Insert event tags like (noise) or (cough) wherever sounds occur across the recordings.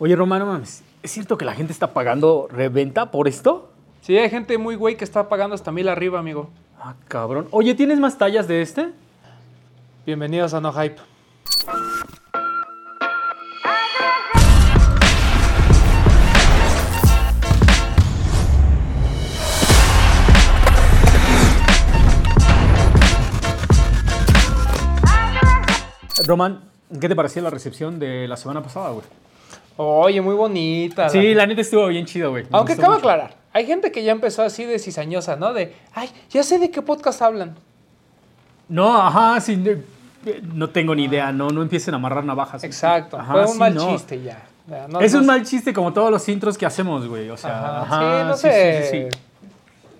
Oye, Romano, mames, ¿es cierto que la gente está pagando reventa por esto? Sí, hay gente muy güey que está pagando hasta mil arriba, amigo. Ah, cabrón. Oye, ¿tienes más tallas de este? Bienvenidos a No Hype. Roman, ¿qué te pareció la recepción de la semana pasada, güey? Oye, muy bonita. Sí, la neta estuvo bien chido, güey. Aunque cabe aclarar, hay gente que ya empezó así de cizañosa, ¿no? De, ay, ya sé de qué podcast hablan. No, ajá, sí. no- tengo ni idea, no, no empiecen a amarrar navajas. Exacto. Ajá, Fue un sí, mal no. chiste ya. No- es no- un mal chiste como todos los intros que hacemos, güey. O sea, Ajá, ajá, sí, no sé. sí, sí, sí.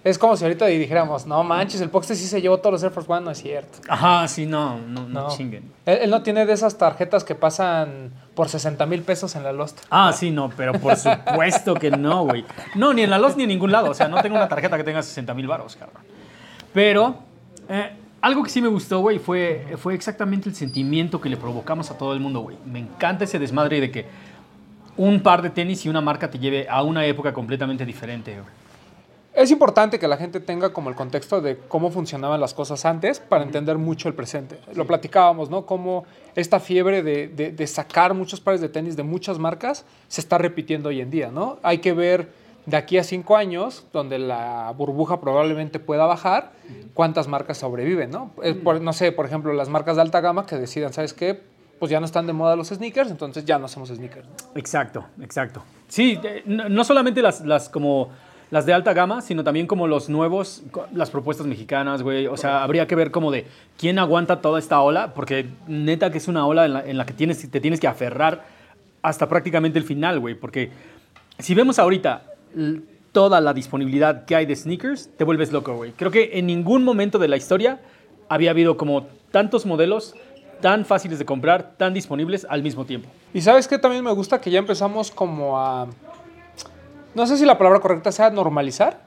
Es como si ahorita dijéramos, no manches, el Poxte sí se llevó todos los Air Force One, no es cierto. Ajá, sí, no, no, no, No. chinguen. Él, él no tiene de esas tarjetas que pasan por 60 mil pesos en la Lost. Ah, sí, no, pero por supuesto que no, güey. No, ni en la LOS ni en ningún lado. O sea, no tengo una tarjeta que tenga 60 mil baros, cabrón. Pero eh, algo que sí me gustó, güey, fue, fue exactamente el sentimiento que le provocamos a todo el mundo, güey. Me encanta ese desmadre de que un par de tenis y una marca te lleve a una época completamente diferente, güey. Es importante que la gente tenga como el contexto de cómo funcionaban las cosas antes para entender mucho el presente. Lo platicábamos, ¿no? Cómo esta fiebre de, de- de sacar muchos pares de tenis de muchas marcas se está repitiendo hoy en día, ¿no? Hay que ver de aquí a cinco años, donde la burbuja probablemente pueda bajar, cuántas marcas sobreviven, ¿no? Es por- no sé, por ejemplo, las marcas de alta gama que decidan, ¿sabes qué? Pues ya no están de moda los sneakers, entonces ya no hacemos sneakers. ¿no? Exacto, exacto. Sí, eh, no, no solamente las, las como las de alta gama, sino también como los nuevos, las propuestas mexicanas, güey. O sea, habría que ver como de quién aguanta toda esta ola, porque neta que es una ola en la, que tienes, te tienes que aferrar hasta prácticamente el final, güey. Porque si vemos ahorita toda la disponibilidad que hay de sneakers, te vuelves loco, güey. Creo que en ningún momento de la historia había habido como tantos modelos tan fáciles de comprar, tan disponibles al mismo tiempo. Y sabes que también me gusta que ya empezamos como a, no sé si la palabra correcta sea normalizar,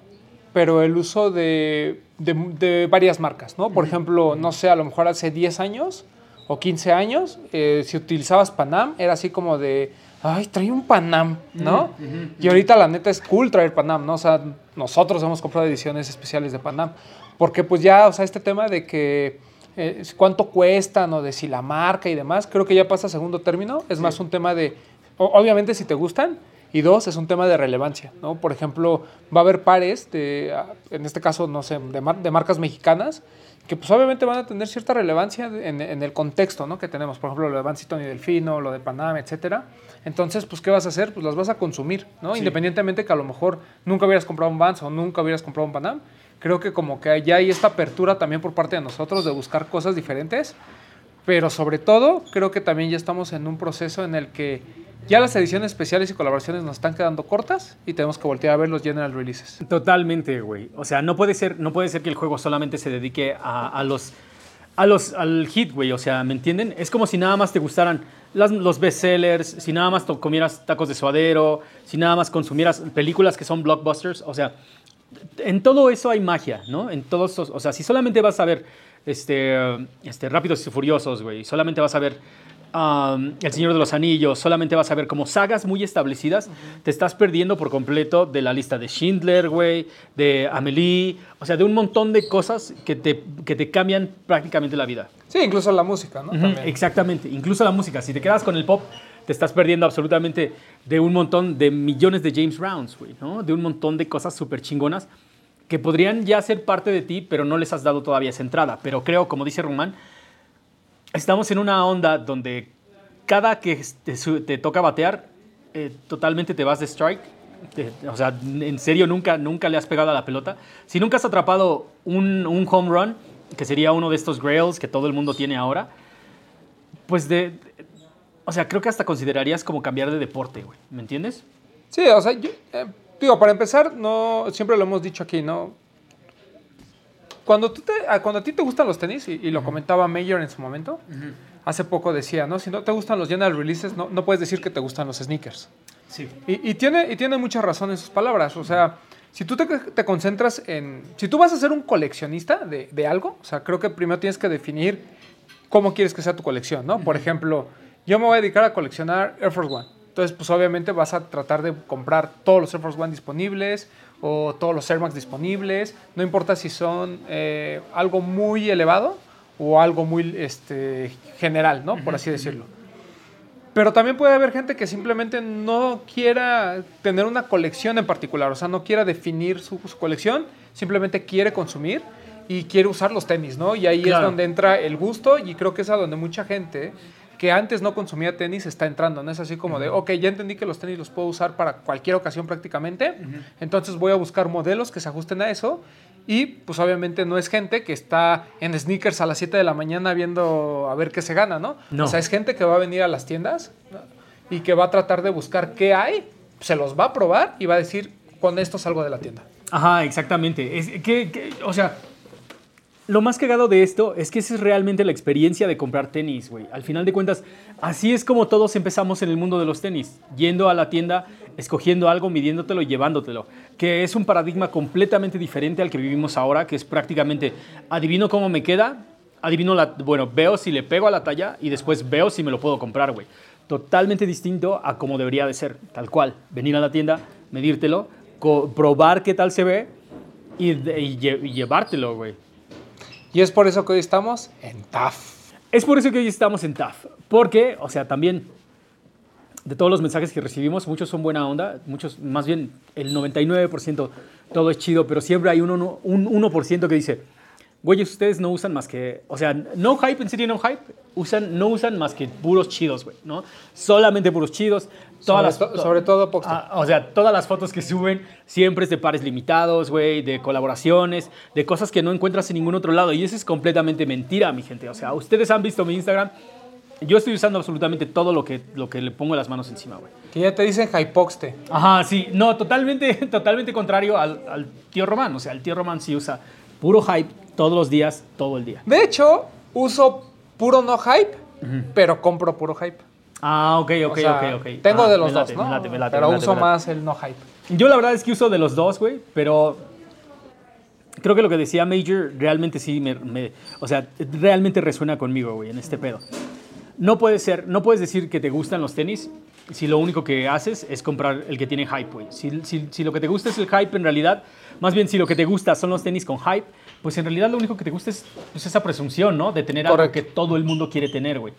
pero el uso de, de- de varias marcas, ¿no? Por ejemplo, no sé, a lo mejor hace 10 años o 15 años, eh, si utilizabas Panam, era así como de, ay, trae un Panam, ¿no? Y ahorita la neta es cool traer Panam, ¿no? O sea, nosotros hemos comprado ediciones especiales de Panam, porque pues ya, o sea, este tema de que eh, cuánto cuestan o de si la marca y demás, creo que ya pasa a segundo término. Es más un tema de, obviamente si te gustan, y dos, es un tema de relevancia, ¿no? Por ejemplo, va a haber pares, de, en este caso, no sé, de, mar- de marcas mexicanas, que pues obviamente van a tener cierta relevancia en, en el contexto, ¿no? Que tenemos, por ejemplo, lo de Vans y Tony Delfino, lo de Panam, etcétera. Entonces, pues, ¿qué vas a hacer? Pues las vas a consumir, ¿no? Sí. Independientemente que a lo mejor nunca hubieras comprado un Vans o nunca hubieras comprado un Panam, creo que como que ya hay esta apertura también por parte de nosotros de buscar cosas diferentes, pero sobre todo creo que también ya estamos en un proceso en el que ya las ediciones especiales y colaboraciones nos están quedando cortas y tenemos que voltear a ver los general releases. Totalmente, güey. O sea, no puede ser, no puede ser que el juego solamente se dedique a, los, a los, al hit, güey. O sea, ¿me entienden? Es como si nada más te gustaran los bestsellers, si nada más comieras tacos de suadero, si nada más consumieras películas que son blockbusters. O sea, en todo eso hay magia, ¿no? En todos esos, o sea, si solamente vas a ver este, este, Rápidos y Furiosos, güey, solamente vas a ver um, El Señor de los Anillos, solamente vas a ver como sagas muy establecidas, te estás perdiendo por completo de la lista de Schindler, güey, de Amelie, o sea, de un montón de cosas que te, que te cambian prácticamente la vida. Sí, incluso la música, ¿no? Exactamente, incluso la música. Si te quedas con el pop, te estás perdiendo absolutamente de un montón de millones de James Browns, güey, ¿no? De un montón de cosas súper chingonas que podrían ya ser parte de ti, pero no les has dado todavía esa entrada. Pero creo, como dice Román, estamos en una onda donde cada que te, toca batear, eh, totalmente te vas de strike. O sea, en serio, nunca, nunca le has pegado a la pelota. Si nunca has atrapado un, home run, que sería uno de estos grails que todo el mundo tiene ahora, pues de... O sea, creo que hasta considerarías como cambiar de deporte, güey. ¿Me entiendes? Sí, o sea, eh, digo, para empezar, no, siempre lo hemos dicho aquí, ¿no? Cuando, tú te, ah, cuando a ti te gustan los tenis, y, y lo comentaba Mayor en su momento, hace poco decía, ¿no? Si no te gustan los general releases, no, no puedes decir que te gustan los sneakers. Sí. Y, y tiene, y tiene mucha razón en sus palabras. O sea, si tú te, te concentras en. Si tú vas a ser un coleccionista de, de algo, o sea, creo que primero tienes que definir cómo quieres que sea tu colección, ¿no? Por ejemplo, yo me voy a dedicar a coleccionar Air Force One. Entonces, pues obviamente vas a tratar de comprar todos los Air Force One disponibles o todos los Air Max disponibles. No importa si son eh, algo muy elevado o algo muy este, general, ¿no? Por así decirlo. Pero también puede haber gente que simplemente no quiera tener una colección en particular, o sea, no quiera definir su, su colección, simplemente quiere consumir y quiere usar los tenis, ¿no? Y ahí es donde entra el gusto y creo que es a donde mucha gente que antes no consumía tenis está entrando, ¿no? Es así como de, ok, ya entendí que los tenis los puedo usar para cualquier ocasión prácticamente, entonces voy a buscar modelos que se ajusten a eso y pues obviamente no es gente que está en sneakers a las 7 de la mañana viendo a ver qué se gana, ¿no? No. O sea, es gente que va a venir a las tiendas y que va a tratar de buscar qué hay, se los va a probar y va a decir, con esto salgo de la tienda. Ajá, exactamente. Es que, que- o sea, lo más cagado de esto es que esa es realmente la experiencia de comprar tenis, güey. Al final de cuentas, así es como todos empezamos en el mundo de los tenis. Yendo a la tienda, escogiendo algo, midiéndotelo y llevándotelo. Que es un paradigma completamente diferente al que vivimos ahora, que es prácticamente, adivino cómo me queda, adivino la, bueno, veo si le pego a la talla y después veo si me lo puedo comprar, güey. Totalmente distinto a como debería de ser, tal cual. Venir a la tienda, medírtelo, probar qué tal se ve y, y y llevártelo, güey. Y es por eso que hoy estamos en TAF. Es por eso que hoy estamos en TAF. Porque, o sea, también de todos los mensajes que recibimos, muchos son buena onda, muchos, más bien el 99% todo es chido, pero siempre hay un 1%, un 1% que dice, güeyes, ustedes no usan más que, o sea, no hype, en serio no hype, usan, no usan más que puros chidos, güey, ¿no? Solamente puros chidos. Todas Sobre las, to- sobre todo. Ah, o sea, todas las fotos que suben siempre es de pares limitados, güey, de colaboraciones, de cosas que no encuentras en ningún otro lado. Y eso es completamente mentira, mi gente. O sea, ustedes han visto mi Instagram. Yo estoy usando absolutamente todo lo que, lo que le pongo las manos encima, güey. Que ya te dicen Hypoxte. Ajá, sí. No, totalmente, (laughs) totalmente contrario al, al tío Román. O sea, el tío Román sí usa puro hype todos los días, todo el día. De hecho, uso puro no hype, pero compro puro hype. Ah, ok, ok, O sea, ok, ok. Tengo Ah, de los late, dos, ¿no? me late, me late, pero me uso me más el no hype. Yo la verdad es que uso de los dos, güey, pero creo que lo que decía Major realmente sí me, me- o sea, realmente resuena conmigo, güey, en este pedo. No puede ser, no puedes decir que te gustan los tenis si lo único que haces es comprar el que tiene hype, güey. Si, si- si lo que te gusta es el hype, en realidad, más bien si lo que te gusta son los tenis con hype, pues en realidad lo único que te gusta es pues, esa presunción, ¿no? De tener algo que todo el mundo quiere tener, güey.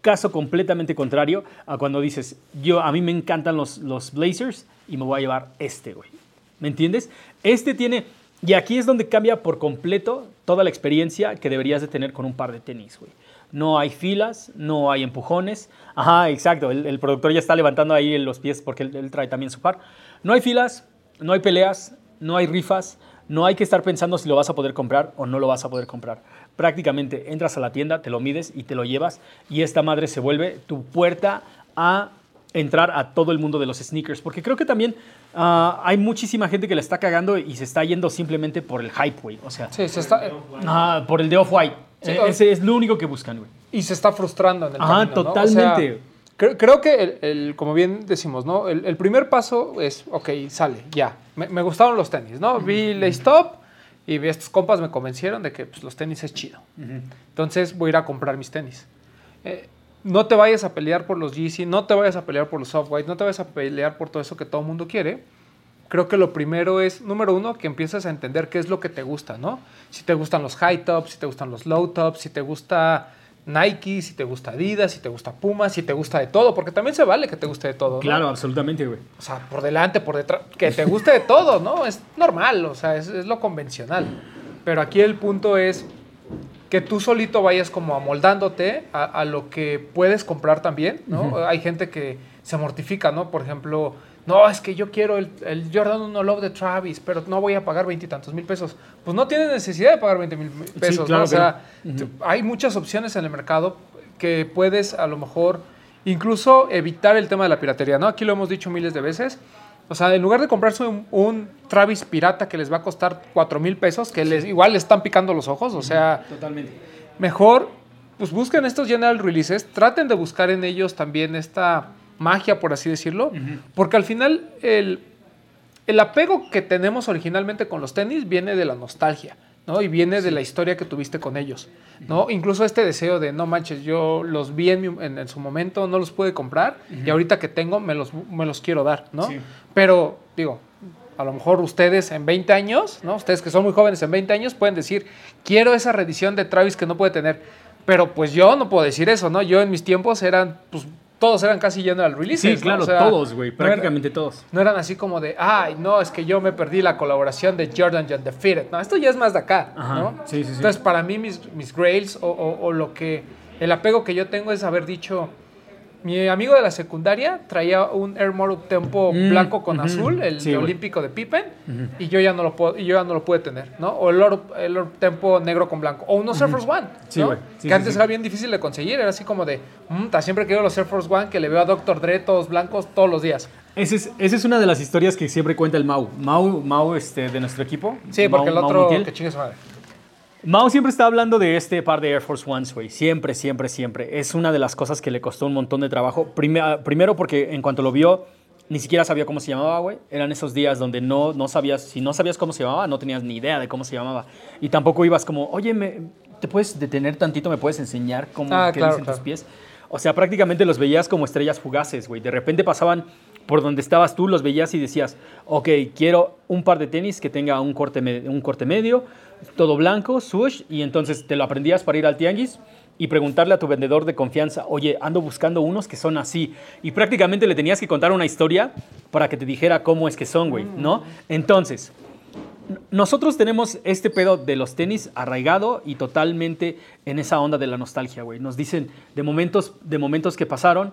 Caso completamente contrario a cuando dices, yo, a mí me encantan los, los Blazers y me voy a llevar este, güey. ¿Me entiendes? Este tiene, y aquí es donde cambia por completo toda la experiencia que deberías de tener con un par de tenis, güey. No hay filas, no hay empujones. Ajá, exacto. El, el productor ya está levantando ahí los pies porque él, él trae también su par. No hay filas, no hay peleas, no hay rifas, no hay que estar pensando si lo vas a poder comprar o no lo vas a poder comprar. Prácticamente entras a la tienda, te lo mides y te lo llevas y esta madre se vuelve tu puerta a entrar a todo el mundo de los sneakers. Porque creo que también ah, hay muchísima gente que le está cagando y se está yendo simplemente por el hype, güey. O sea, Sí, se está, eh, ah, por el de Off-White. Sí, Eh, o- ese es lo único que buscan, güey. y se está frustrando en el sea, totalmente. Creo, creo que, el, el- como bien decimos, ¿no? El, el primer paso es, ok, sale, ya. Me, me gustaron los tenis, ¿no? Vi Lace Stop y vi estos compas me convencieron de que pues, los tenis es chido. Entonces voy a ir a comprar mis tenis. Eh, no te vayas a pelear por los Yeezy, no te vayas a pelear por los Off-White, no te vayas a pelear por todo eso que todo el mundo quiere. Creo que lo primero es, número uno, que empieces a entender qué es lo que te gusta, ¿no? Si te gustan los high tops, si te gustan los low tops, si te gusta Nike, si te gusta Adidas, si te gusta Puma, si te gusta de todo, porque también se vale que te guste de todo, ¿no? Claro, absolutamente, güey. O sea, por delante, por detrás, que te guste de todo, ¿no? Es normal, o sea, es, es lo convencional. Pero aquí el punto es que tú solito vayas como amoldándote a, a lo que puedes comprar también, ¿no? Hay gente que se mortifica, ¿no? Por ejemplo, no, es que yo quiero el, el Jordan 1 Love de Travis, pero no voy a pagar veintitantos mil pesos. Pues no tienes necesidad de pagar 20 mil pesos, claro ¿no? O sea, hay muchas opciones en el mercado que puedes a lo mejor incluso evitar el tema de la piratería, ¿no? Aquí lo hemos dicho miles de veces. O sea, en lugar de comprarse un, un Travis pirata que les va a costar 4 mil pesos, que les, igual les están picando los ojos, o sea, Totalmente. mejor pues busquen estos general releases, traten de buscar en ellos también esta magia, por así decirlo, porque al final el, el apego que tenemos originalmente con los tenis viene de la nostalgia. ¿no? Y viene de la historia que tuviste con ellos, ¿no? Incluso este deseo de, no manches, yo los vi en, mi- en- en su momento, no los pude comprar y ahorita que tengo me los, me los quiero dar, ¿no? Sí. Pero, digo, a lo mejor ustedes en 20 años, ¿no? Ustedes que son muy jóvenes en 20 años pueden decir, quiero esa reedición de Travis que no puede tener. Pero pues yo no puedo decir eso, ¿no? Yo en mis tiempos eran, pues todos eran casi general releases. Sí, ¿no? claro, O sea, todos, güey, no prácticamente todos. no eran así como de, ay, no, es que yo me perdí la colaboración de Jordan John Defeated. No, esto ya es más de acá, Ajá, ¿no? sí, sí, sí. Entonces, para mí, mis, mis grails o, o- o lo que, el apego que yo tengo es haber dicho, mi amigo de la secundaria traía un Air More Tempo Mm, blanco con azul, el Sí, olímpico de Pippen, y yo ya no lo puedo, y yo ya no lo pude tener, ¿no? O el Oro Tempo negro con blanco, o unos Air Force One, Sí, ¿no? Sí, que antes era bien difícil de conseguir, era así como de, "Mm, siempre quiero los Air Force One que le veo a Dr. Dre todos blancos todos los días. Esa es, esa es una de las historias que siempre cuenta el Mau. Mau, Mau este, de nuestro equipo. Sí, porque el otro, que chingue su madre. Mao siempre está hablando de este par de Air Force Ones, güey. Siempre, siempre, siempre. Es una de las cosas que le costó un montón de trabajo. Prime- primero porque en cuanto lo vio, ni siquiera sabía cómo se llamaba, güey. Eran esos días donde no, no sabías, si no sabías cómo se llamaba, no tenías ni idea de cómo se llamaba. Y tampoco ibas como, oye, me, ¿te puedes detener tantito? ¿Me puedes enseñar cómo Ah, qué claro, dicen claro. tus pies? O sea, prácticamente los veías como estrellas fugaces, güey. De repente pasaban por donde estabas tú, los veías y decías, ok, quiero un par de tenis que tenga un corte, un corte medio, todo blanco, swoosh, y entonces te lo aprendías para ir al tianguis y preguntarle a tu vendedor de confianza, oye, ando buscando unos que son así. Y prácticamente le tenías que contar una historia para que te dijera cómo es que son, güey, ¿no? Entonces, nosotros tenemos este pedo de los tenis arraigado y totalmente en esa onda de la nostalgia, güey. Nos dicen de momentos, de momentos que pasaron,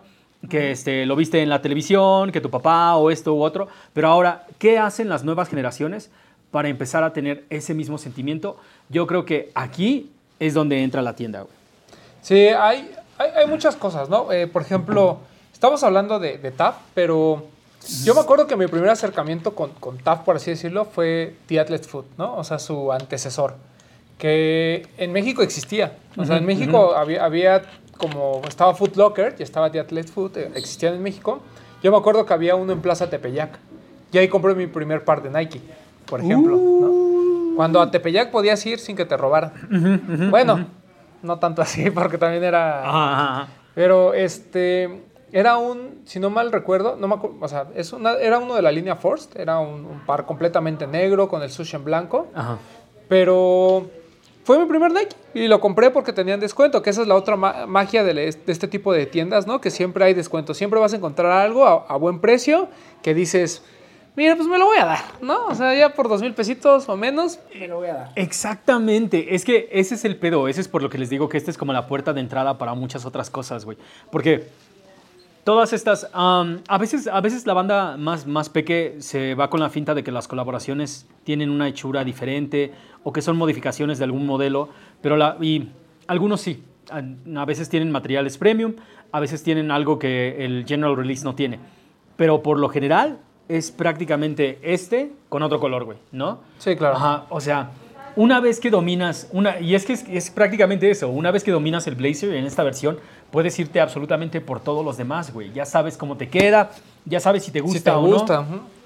que este, lo viste en la televisión, que tu papá o esto u otro, pero ahora, ¿qué hacen las nuevas generaciones para empezar a tener ese mismo sentimiento? Yo creo que aquí es donde entra la tienda, güey. Sí, hay, hay, hay muchas cosas, ¿no? Eh, por ejemplo, estamos hablando de, de TAF, pero yo me acuerdo que mi primer acercamiento con, con TAF, por así decirlo, fue The Athlete Food, ¿no? O sea, su antecesor, que en México existía. O sea, en México había, había como, estaba Foot Locker y estaba The Athlete Food, eh, existían en México. Yo me acuerdo que había uno en Plaza Tepeyac. Y ahí compré mi primer par de Nike, por ejemplo, ¿no? Cuando a Tepeyac podías ir sin que te robaran. Bueno, no tanto así, (laughs) porque también era... Ajá, ajá, ajá. Pero este era un, si no mal recuerdo, no me acu- o sea, es una, era uno de la línea Forst, era un, un par completamente negro con el sushi en blanco, Ajá. pero fue mi primer Nike y lo compré porque tenían descuento, que esa es la otra ma- magia de, este tipo de tiendas, ¿no? Que siempre hay descuento, siempre vas a encontrar algo a, a buen precio que dices, mira, pues me lo voy a dar, ¿no? O sea, ya por dos mil pesitos o menos, me lo voy a dar. Exactamente, es que ese es el pedo, ese es por lo que les digo que esta es como la puerta de entrada para muchas otras cosas, güey. Porque todas estas, am, a, veces, a veces la banda más, más peque se va con la finta de que las colaboraciones tienen una hechura diferente o que son modificaciones de algún modelo, pero la, y algunos sí, a veces tienen materiales premium, a veces tienen algo que el general release no tiene, pero por lo general es prácticamente este con otro color, güey, ¿no? Sí, claro. Ajá, o sea, una vez que dominas, una, y es que es, es prácticamente eso, una vez que dominas el Blazer en esta versión, puedes irte absolutamente por todos los demás, güey. Ya sabes cómo te queda, ya sabes si te gusta Si te o gusta. no.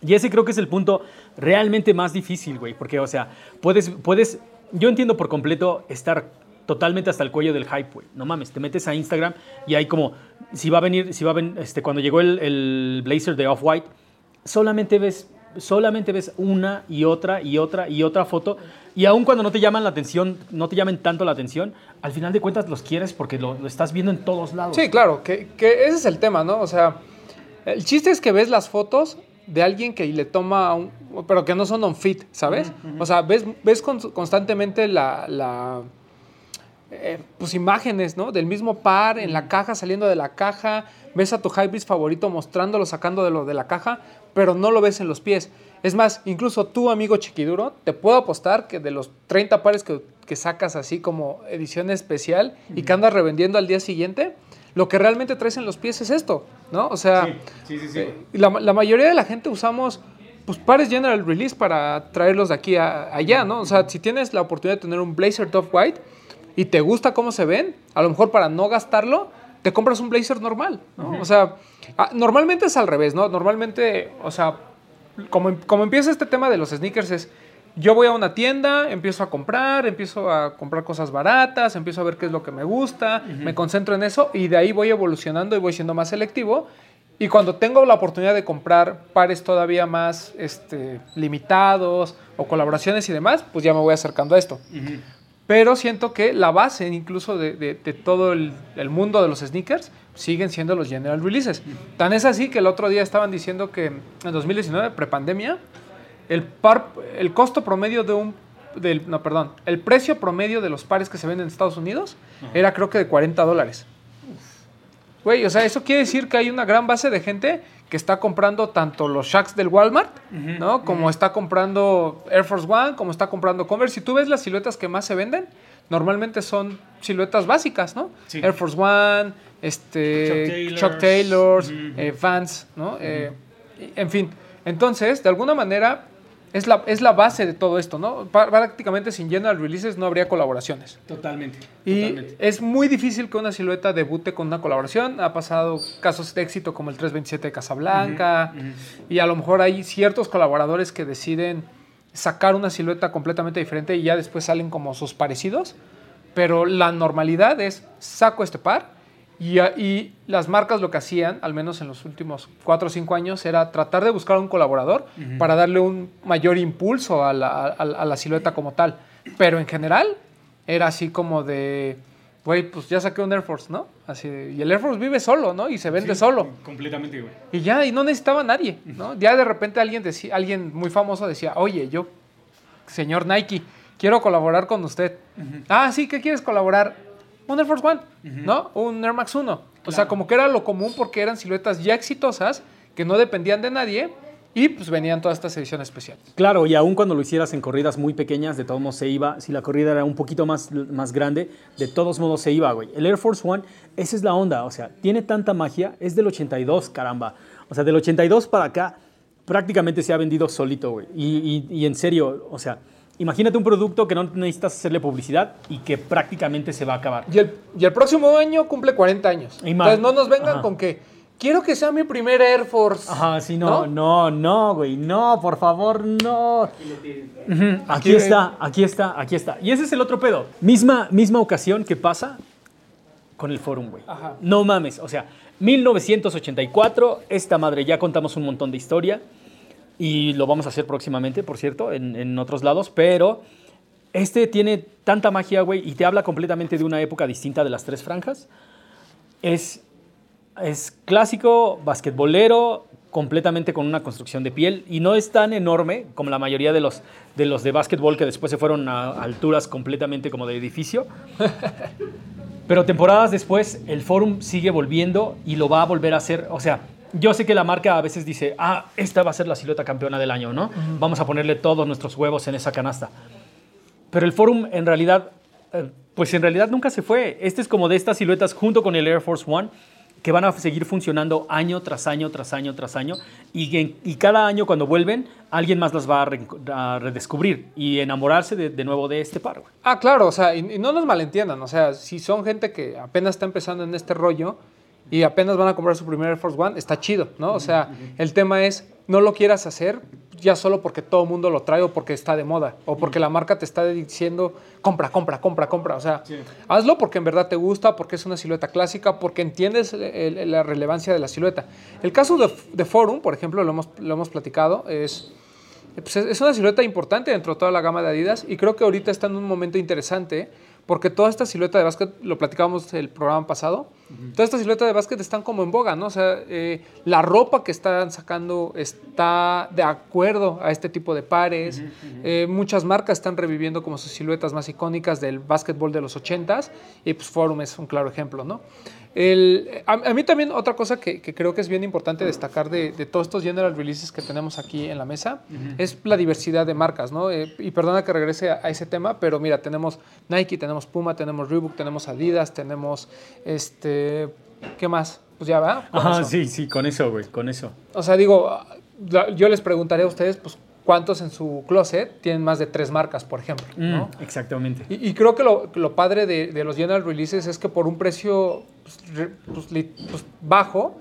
Y ese creo que es el punto realmente más difícil, güey, porque, o sea, puedes, puedes, yo entiendo por completo estar totalmente hasta el cuello del hype, güey. No mames, te metes a Instagram y hay como, si va a venir, si va a venir, este, cuando llegó el, el Blazer de Off-White, solamente ves, solamente ves una y otra y otra y otra foto y aun cuando no te llaman la atención, no te llamen tanto la atención, al final de cuentas los quieres porque lo, lo estás viendo en todos lados. Sí, claro, que, que ese es el tema, ¿no? O sea, el chiste es que ves las fotos de alguien que le toma, un, pero que no son on fit, ¿sabes? O sea, ves, ves con- constantemente la, la, eh, pues imágenes, ¿no? Del mismo par en la caja, saliendo de la caja, ves a tu hypebeast favorito mostrándolo, sacando de lo de la caja, pero no lo ves en los pies. Es más, incluso tú, amigo chiquiduro, te puedo apostar que de los 30 pares que, que sacas así como edición especial y que andas revendiendo al día siguiente, lo que realmente traes en los pies es esto, ¿no? O sea, sí, sí, sí. eh, la, la mayoría de la gente usamos pues pares general release para traerlos de aquí a allá, ¿no? O sea, si tienes la oportunidad de tener un blazer top white y te gusta cómo se ven, a lo mejor para no gastarlo, te compras un blazer normal, ¿no? O sea, ah, normalmente es al revés, ¿no? Normalmente, o sea, como, como empieza este tema de los sneakers es, yo voy a una tienda, empiezo a comprar, empiezo a comprar cosas baratas, empiezo a ver qué es lo que me gusta, me concentro en eso y de ahí voy evolucionando y voy siendo más selectivo. Y cuando tengo la oportunidad de comprar pares todavía más este, limitados o colaboraciones y demás, pues ya me voy acercando a esto. Pero siento que la base incluso de, de- de todo el, el mundo de los sneakers siguen siendo los general releases. Tan es así que el otro día estaban diciendo que en 2019, prepandemia, el, par, el costo promedio de un... Del, no, perdón. El precio promedio de los pares que se venden en Estados Unidos era creo que de 40 dólares. Güey, o sea, eso quiere decir que hay una gran base de gente que está comprando tanto los Shacks del Walmart, ¿no? Como está comprando Air Force One, como está comprando Converse. Si tú ves las siluetas que más se venden, normalmente son siluetas básicas, ¿no? Sí. Air Force One, este, Chuck Chuck Taylors. Ujú. eh, Vans, ¿no? Eh, en fin, entonces, de alguna manera, es la, es la base de todo esto, ¿no? Prácticamente sin general releases no habría colaboraciones. Totalmente. Y totalmente. es muy difícil que una silueta debute con una colaboración. Ha pasado casos de éxito como el 327 de Casablanca. Y a lo mejor hay ciertos colaboradores que deciden sacar una silueta completamente diferente y ya después salen como sus parecidos. Pero la normalidad es saco este par. Y, a- y las marcas lo que hacían, al menos en los últimos 4 o 5 años, era tratar de buscar un colaborador para darle un mayor impulso a la, a- a la silueta como tal. Pero en general, era así como de, güey, pues ya saqué un Air Force, ¿no? Así de- y el Air Force vive solo, ¿no? Y se vende Sí, solo. Completamente, güey. Y ya, y no necesitaba a nadie, ¿no? Ya de repente alguien, decía, alguien muy famoso decía, oye, yo, señor Nike, quiero colaborar con usted. Ah, sí, ¿qué quieres colaborar? Un Air Force One, ¿no? Un Air Max 1. O sea, como que era lo común porque eran siluetas ya exitosas, que no dependían de nadie, y pues venían todas estas ediciones especiales. Claro, y aún cuando lo hicieras en corridas muy pequeñas, de todos modos se iba. Si la corrida era un poquito más, más grande, de todos modos se iba, güey. El Air Force One, esa es la onda. O sea, tiene tanta magia. Es del 82, caramba. O sea, del 82 para acá, prácticamente se ha vendido solito, güey. Y, y- y en serio, o sea, imagínate un producto que no necesitas hacerle publicidad y que prácticamente se va a acabar. Y el, y el próximo año cumple 40 años. Y más. Entonces no nos vengan Ajá. con que quiero que sea mi primer Air Force. Ajá, sí, no, no, no, güey, no, por favor, no. Aquí Aquí- está, aquí está, aquí está. Y ese es el otro pedo. Misma, misma ocasión que pasa con el forum, güey. Ajá. No mames, o sea, 1984, esta madre, ya contamos un montón de historia y lo vamos a hacer próximamente, por cierto, en, en otros lados, pero este tiene tanta magia, güey, y te habla completamente de una época distinta de las tres franjas. Es es clásico, basquetbolero, completamente con una construcción de piel y no es tan enorme como la mayoría de los de, los de básquetbol que después se fueron a alturas completamente como de edificio. (laughs) Pero temporadas después el Forum sigue volviendo y lo va a volver a hacer. O sea, yo sé que la marca a veces dice, ah, esta va a ser la silueta campeona del año, ¿no? Vamos a ponerle todos nuestros huevos en esa canasta. Pero el Forum en realidad, eh, pues en realidad nunca se fue. Este es como de estas siluetas junto con el Air Force One que van a seguir funcionando año tras año, tras año, tras año. Y, cada año cuando vuelven, alguien más las va a, re- a redescubrir y enamorarse de, de nuevo de este par. güey. Ah, claro, o sea, y, y no nos malentiendan, o sea, si son gente que apenas está empezando en este rollo y apenas van a comprar su primer Air Force One, está chido, ¿no? O sea, el tema es, no lo quieras hacer ya solo porque todo el mundo lo trae o porque está de moda o porque la marca te está diciendo, compra, compra, compra, compra, o sea, hazlo porque en verdad te gusta, porque es una silueta clásica, porque entiendes el- el- la relevancia de la silueta. El caso de, de Forum, por ejemplo, lo hemos, lo hemos platicado, es... Pues es es una silueta importante dentro de toda la gama de Adidas y creo que ahorita está en un momento interesante porque toda esta silueta de básquet, lo platicábamos el programa pasado, toda esta silueta de básquet están como en boga, ¿no? O sea, eh, la ropa que están sacando está de acuerdo a este tipo de pares. Eh, muchas marcas están reviviendo como sus siluetas más icónicas del básquetbol de los 80s y pues Forum es un claro ejemplo, ¿no? El- a, a mí también otra cosa que, que creo que es bien importante destacar de, de todos estos general releases que tenemos aquí en la mesa es la diversidad de marcas, ¿no? Eh, y perdona que regrese a, a ese tema, pero mira, tenemos Nike, tenemos Puma, tenemos Reebok, tenemos Adidas, tenemos este, ¿qué más? Pues ya va. con Ajá, eso. sí, sí, con eso, güey, con eso. O sea, digo, yo les preguntaré a ustedes, pues, ¿cuántos en su closet tienen más de tres marcas, por ejemplo? ¿no? Mm, exactamente. Y, y creo que lo, lo padre de, de los general releases es que por un precio pues, re- pues, li- pues, bajo,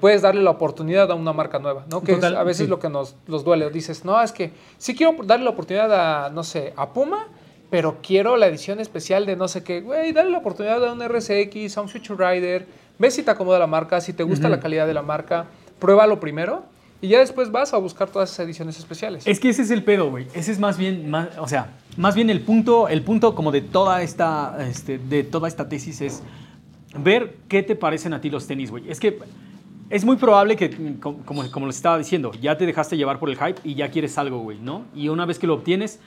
puedes darle la oportunidad a una marca nueva, ¿no? Que es a veces sí. lo que nos los duele. Dices, no, es que sí quiero darle la oportunidad a, no sé, a Puma, pero quiero la edición especial de no sé qué. Güey, dale la oportunidad a un RSX, a un Future Rider, ve si te acomoda la marca, si te gusta la calidad de la marca, pruébalo primero y ya después vas a buscar todas esas ediciones especiales. Es que ese es el pedo, güey. Ese es más bien, más- o sea, más bien el punto, el punto como de toda esta, este, de toda esta tesis es ver qué te parecen a ti los tenis, güey. Es que es muy probable que, co- como, como les estaba diciendo, ya te dejaste llevar por el hype y ya quieres algo, güey, ¿no? Y una vez que lo obtienes,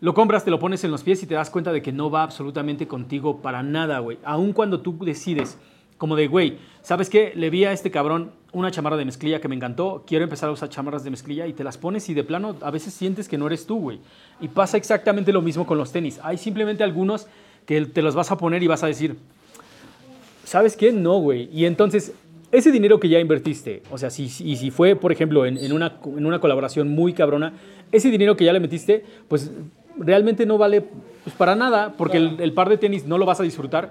lo compras, te lo pones en los pies y te das cuenta de que no va absolutamente contigo para nada, güey. Aun cuando tú decides, como de, güey, ¿sabes qué? Le vi a este cabrón una chamarra de mezclilla que me encantó, quiero empezar a usar chamarras de mezclilla y te las pones y de plano a veces sientes que no eres tú, güey. Y pasa exactamente lo mismo con los tenis. Hay simplemente algunos que te los vas a poner y vas a decir, ¿sabes qué? No, güey. Y entonces, ese dinero que ya invertiste, o sea, si, y si fue, por ejemplo, en una, en una colaboración muy cabrona, ese dinero que ya le metiste, pues realmente no vale pues, para nada, porque el, el par de tenis no lo vas a disfrutar.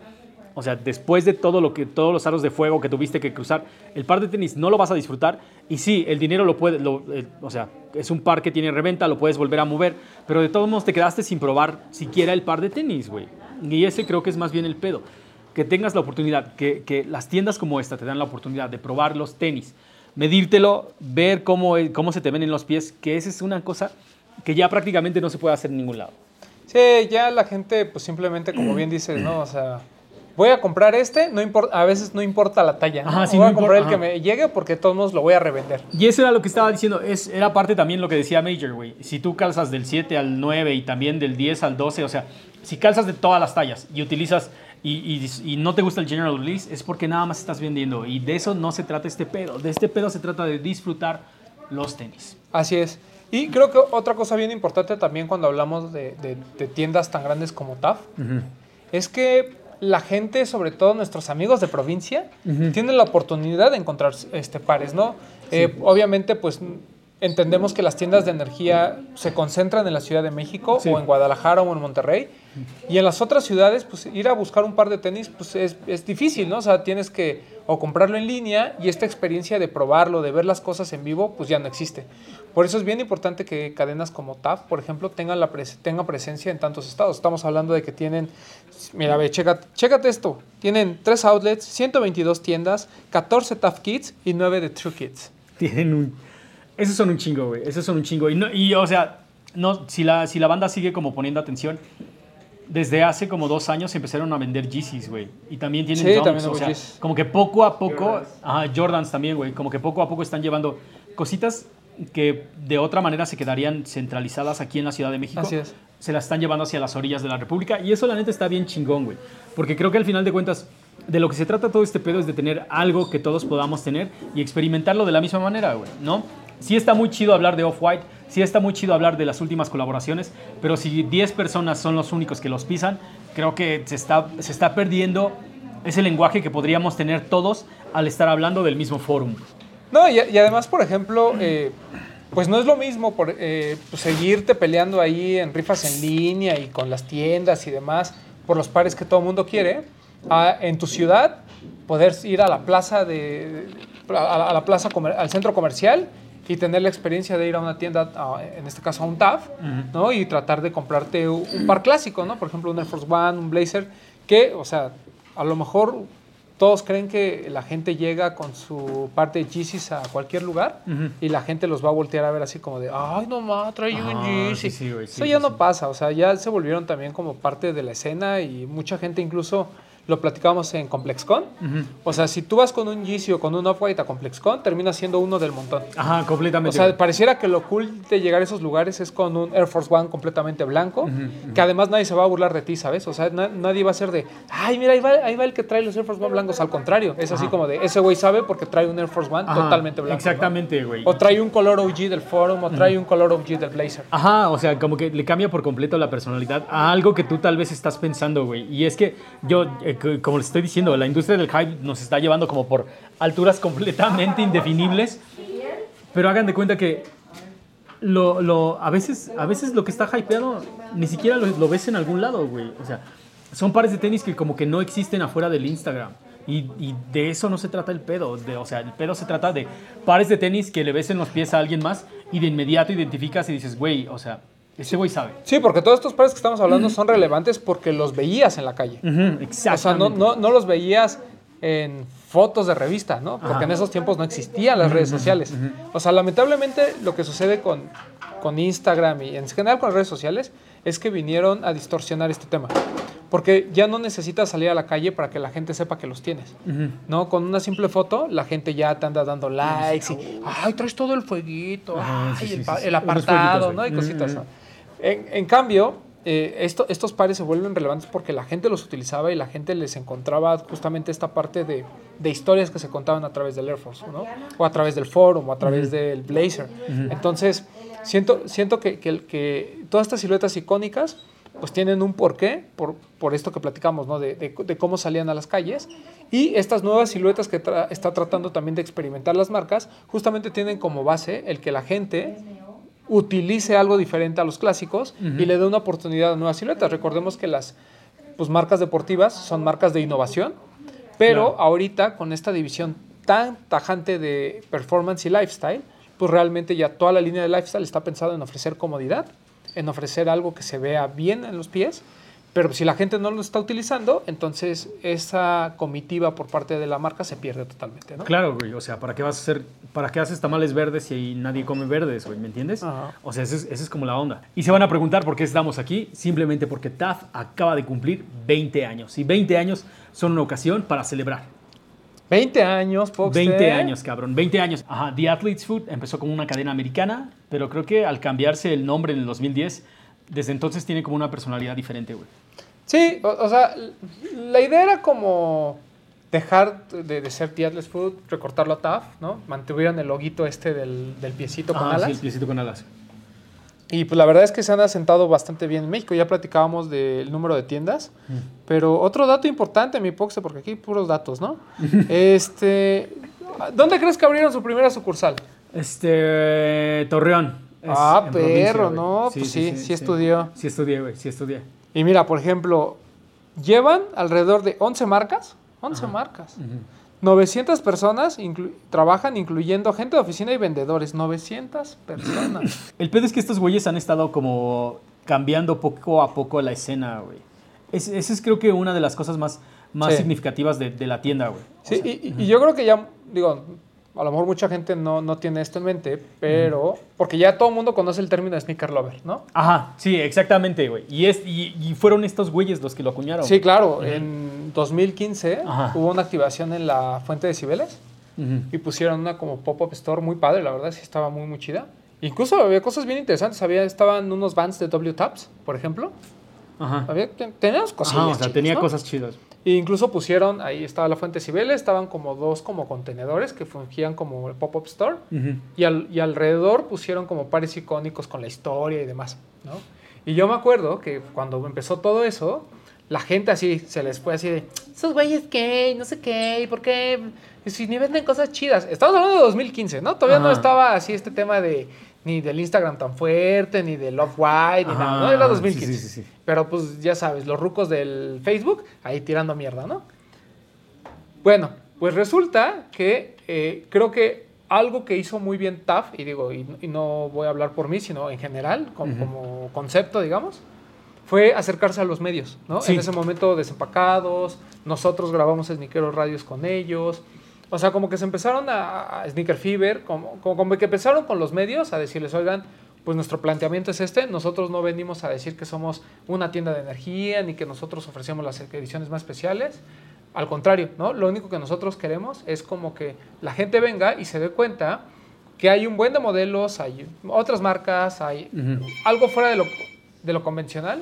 O sea, después de todo lo que, todos los aros de fuego que tuviste que cruzar, el par de tenis no lo vas a disfrutar. Y sí, el dinero lo puede, lo- eh, o sea, es un par que tiene reventa, lo puedes volver a mover, pero de todos modos te quedaste sin probar siquiera el par de tenis, güey. Y ese creo que es más bien el pedo que tengas la oportunidad, que, que las tiendas como esta te dan la oportunidad de probar los tenis, medírtelo, ver cómo, cómo se te ven en los pies, que esa es una cosa que ya prácticamente no se puede hacer en ningún lado. Sí, ya la gente, pues simplemente, como bien dices, ¿no? O sea, voy a comprar este, no importa, a veces no importa la talla. ¿no? Ajá, sí, voy no a comprar el importa, que me llegue porque de todos modos lo voy a revender. Y eso era lo que estaba diciendo, es, era parte también lo que decía Major, güey. Si tú calzas del 7 al 9 y también del 10 al 12, o sea, si calzas de todas las tallas y utilizas y, y- y no te gusta el general release, es porque nada más estás vendiendo. Y de eso no se trata este pedo. De este pedo se trata de disfrutar los tenis. Así es. Y creo que otra cosa bien importante también cuando hablamos de, de- de tiendas tan grandes como TAF, es que la gente, sobre todo nuestros amigos de provincia, tienen la oportunidad de encontrar este, pares, ¿no? Eh, obviamente, pues entendemos que las tiendas de energía se concentran en la Ciudad de México Sí. o en Guadalajara o en Monterrey. Y en las otras ciudades, pues ir a buscar un par de tenis, pues es, es difícil, ¿no? O sea, tienes que o comprarlo en línea y esta experiencia de probarlo, de ver las cosas en vivo, pues ya no existe. Por eso es bien importante que cadenas como TAF, por ejemplo, tengan, la pres- tengan presencia en tantos estados. Estamos hablando de que tienen, mira, ve, chécate, chécate esto. Tienen tres outlets, 122 tiendas, 14 TAF Kids y 9 de True Kids. Tienen un. Esos son un chingo, güey. Esos son un chingo. Y, no, y o sea, no, si, la, si la banda sigue como poniendo atención, desde hace como dos años empezaron a vender Yeezys, güey. Y también tienen Sí, Dunks, también o sea, como que poco a poco. Ajá, Jordans también, güey. Como que poco a poco están llevando cositas que de otra manera se quedarían centralizadas aquí en la Ciudad de México. Así es. Se las están llevando hacia las orillas de la República. Y eso, la neta, está bien chingón, güey. Porque creo que al final de cuentas, de lo que se trata todo este pedo es de tener algo que todos podamos tener y experimentarlo de la misma manera, güey, ¿no? Sí está muy chido hablar de Off-White, sí está muy chido hablar de las últimas colaboraciones, pero si 10 personas son los únicos que los pisan, creo que se está, se está perdiendo ese lenguaje que podríamos tener todos al estar hablando del mismo fórum. No, y, y además, por ejemplo, eh, pues no es lo mismo por, eh, pues, seguirte peleando ahí en rifas en línea y con las tiendas y demás por los pares que todo el mundo quiere, a, en tu ciudad poder ir a la plaza de, a, la- a la plaza comer- al centro comercial y tener la experiencia de ir a una tienda, a- en este caso a un TAF, ¿no? Y tratar de comprarte un, un par clásico, ¿no? Por ejemplo, un Air Force One, un Blazer, que, o sea, a lo mejor todos creen que la gente llega con su parte de Yeezys a cualquier lugar y la gente los va a voltear a ver así como de, ay, no ma, trae un Yeezy. sí, sí, güey, sí, Eso ya no pasa, o sea, ya se volvieron también como parte de la escena y mucha gente incluso lo platicábamos en ComplexCon. O sea, si tú vas con un Yeezy o con un Off-White a ComplexCon, terminas siendo uno del montón. Ajá, O completamente. sea, pareciera que lo cool de llegar a esos lugares es con un Air Force One completamente blanco, que además nadie se va a burlar de ti, ¿sabes? O sea, na- nadie va a ser de, ay, mira, ahí va, ahí va el que trae los Air Force One blancos. Al contrario, es así como de, ese güey sabe porque trae un Air Force One Ajá, totalmente blanco. Exactamente, güey. O trae un color OG del Forum, o trae un color OG del Blazer. Ajá, o sea, como que le cambia por completo la personalidad a algo que tú tal vez estás pensando, güey. Y es que yo, eh, como les estoy diciendo, la industria del hype nos está llevando como por alturas (laughs) completamente indefinibles. Pero hagan de cuenta que lo, lo- a, veces, a veces lo que está hypeado ni siquiera lo, lo ves en algún lado, güey. O sea, son pares de tenis que como que no existen afuera del Instagram. Y, y de eso no se trata el pedo. De, o sea, el pedo se trata de pares de tenis que le ves en los pies a alguien más y de inmediato identificas y dices, güey, o sea, ese güey sabe. Sí, porque todos estos pares que estamos hablando son relevantes porque los veías en la calle. Ujú, O sea, no, no, no los veías en fotos de revista, ¿no? Porque Ajá. en esos tiempos no existían las redes sociales. O sea, lamentablemente lo que sucede con, con Instagram y en general con las redes sociales es que vinieron a distorsionar este tema. Porque ya no necesitas salir a la calle para que la gente sepa que los tienes. ¿No? Con una simple foto, la gente ya te anda dando likes y, ay, traes todo el fueguito, Ajá, ay, sí, sí, el, sí, apartado. Y cositas, ¿no? En, en cambio, eh, esto- estos pares se vuelven relevantes porque la gente los utilizaba y la gente les encontraba justamente esta parte de, de historias que se contaban a través del Air Force, ¿no? O a través del forum, o a través del Blazer. Entonces, siento, siento que, que- que todas estas siluetas icónicas pues tienen un porqué por, por esto que platicamos, ¿no? De, de- de cómo salían a las calles. Y estas nuevas siluetas que tra- está tratando también de experimentar las marcas, justamente tienen como base el que la gente utilice algo diferente a los clásicos y le dé una oportunidad a nuevas siluetas. Recordemos que las pues, marcas deportivas son marcas de innovación, pero Claro. ahorita con esta división tan tajante de performance y lifestyle, pues realmente ya toda la línea de lifestyle está pensada en ofrecer comodidad, en ofrecer algo que se vea bien en los pies, pero si la gente no lo está utilizando, entonces esa comitiva por parte de la marca se pierde totalmente, ¿no? Claro, güey. O sea, ¿para qué vas a hacer, para qué haces tamales verdes si nadie come verdes, güey? ¿Me entiendes? Ajá. O sea, esa es, esa es como la onda. Y se van a preguntar por qué estamos aquí. Simplemente porque TAF acaba de cumplir 20 años. Y 20 años son una ocasión para celebrar. 20 años, Fox. 20 años, cabrón. 20 años. Ajá. The Athlete's Food empezó como una cadena americana, pero creo que al cambiarse el nombre en el 2010, desde entonces tiene como una personalidad diferente, güey. Sí, o, o sea, la idea era como dejar de, de ser The Atlas Food, recortarlo a TAF, ¿no? Mantuvieron el loguito este del, del piecito con Ajá, alas. Sí, el piecito con alas. Y pues la verdad es que se han asentado bastante bien en México. Ya platicábamos del número de tiendas. Pero otro dato importante, mi Poxe, porque aquí hay puros datos, ¿no? (laughs) este, ¿Dónde crees que abrieron su primera sucursal? Este. Torreón. Ah, perro. ¿no? Pues sí, sí estudió. Sí estudié, güey, sí estudié. Y mira, por ejemplo, llevan alrededor de 11 marcas. 11 marcas. 900 personas inclu- trabajan, incluyendo gente de oficina y vendedores. 900 personas. (laughs) El pedo es que estos güeyes han estado como cambiando poco a poco la escena, güey. Es- Esa es creo que una de las cosas más, más Sí. significativas de, de la tienda, güey. O Sí, sea, y, y- y yo creo que ya, digo, a lo mejor mucha gente no, no tiene esto en mente, pero porque ya todo el mundo conoce el término de sneaker lover, ¿no? Ajá, sí, exactamente, güey. Y, es, y, y fueron estos güeyes los que lo acuñaron. Sí, claro, en 2015 Ajá. hubo una activación en la Fuente de Cibeles Ujú. y pusieron una como pop-up store muy padre, la verdad sí estaba muy, muy chida. Incluso había cosas bien interesantes, había, estaban unos bands de W-Taps, por ejemplo. Ajá. Había, teníamos cosillas Ajá, o sea, chidas, tenía ¿no? cosas chidas. E incluso pusieron, ahí estaba la Fuente Cibeles, estaban como dos como contenedores que fungían como el pop-up store. Y, al- y alrededor pusieron como pares icónicos con la historia y demás, ¿no? Y yo me acuerdo que cuando empezó todo eso, la gente así se les fue así de, esos güeyes qué, no sé qué, ¿y por qué? Si ni venden cosas chidas. Estamos hablando de 2015, ¿no? Todavía no estaba así este tema de ni del Instagram tan fuerte, ni del Love White, ni Ajá, nada, ¿no? Era sí, 2015. sí, sí, sí. Pero pues ya sabes, los rucos del Facebook ahí tirando mierda, ¿no? Bueno, pues resulta que eh, creo que algo que hizo muy bien TAF, y digo, y, y no voy a hablar por mí, sino en general, como, concepto, digamos, fue acercarse a los medios, ¿no? Sí. En ese momento desempacados, nosotros grabamos Sneakeros Radios con ellos, o sea, como que se empezaron a, a Sneaker Fever, como, como, como que empezaron con los medios a decirles, oigan, pues nuestro planteamiento es este, nosotros no venimos a decir que somos una tienda de energía, ni que nosotros ofrecemos las ediciones más especiales, al contrario, ¿no? Lo único que nosotros queremos es como que la gente venga y se dé cuenta que hay un buen de modelos, hay otras marcas, hay algo fuera de lo, de lo convencional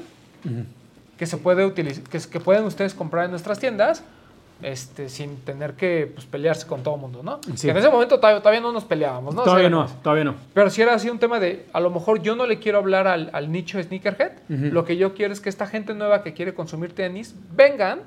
que se puede utilizar, que, que pueden ustedes comprar en nuestras tiendas este, sin tener que pues, pelearse con todo el mundo, ¿no? Sí. Que en ese momento todavía, todavía no nos peleábamos, ¿no? O sea, Todavía no, todavía no. pero si era así un tema de, a lo mejor yo no le quiero hablar al, al nicho sneakerhead, Ujú. lo que yo quiero es que esta gente nueva que quiere consumir tenis, vengan,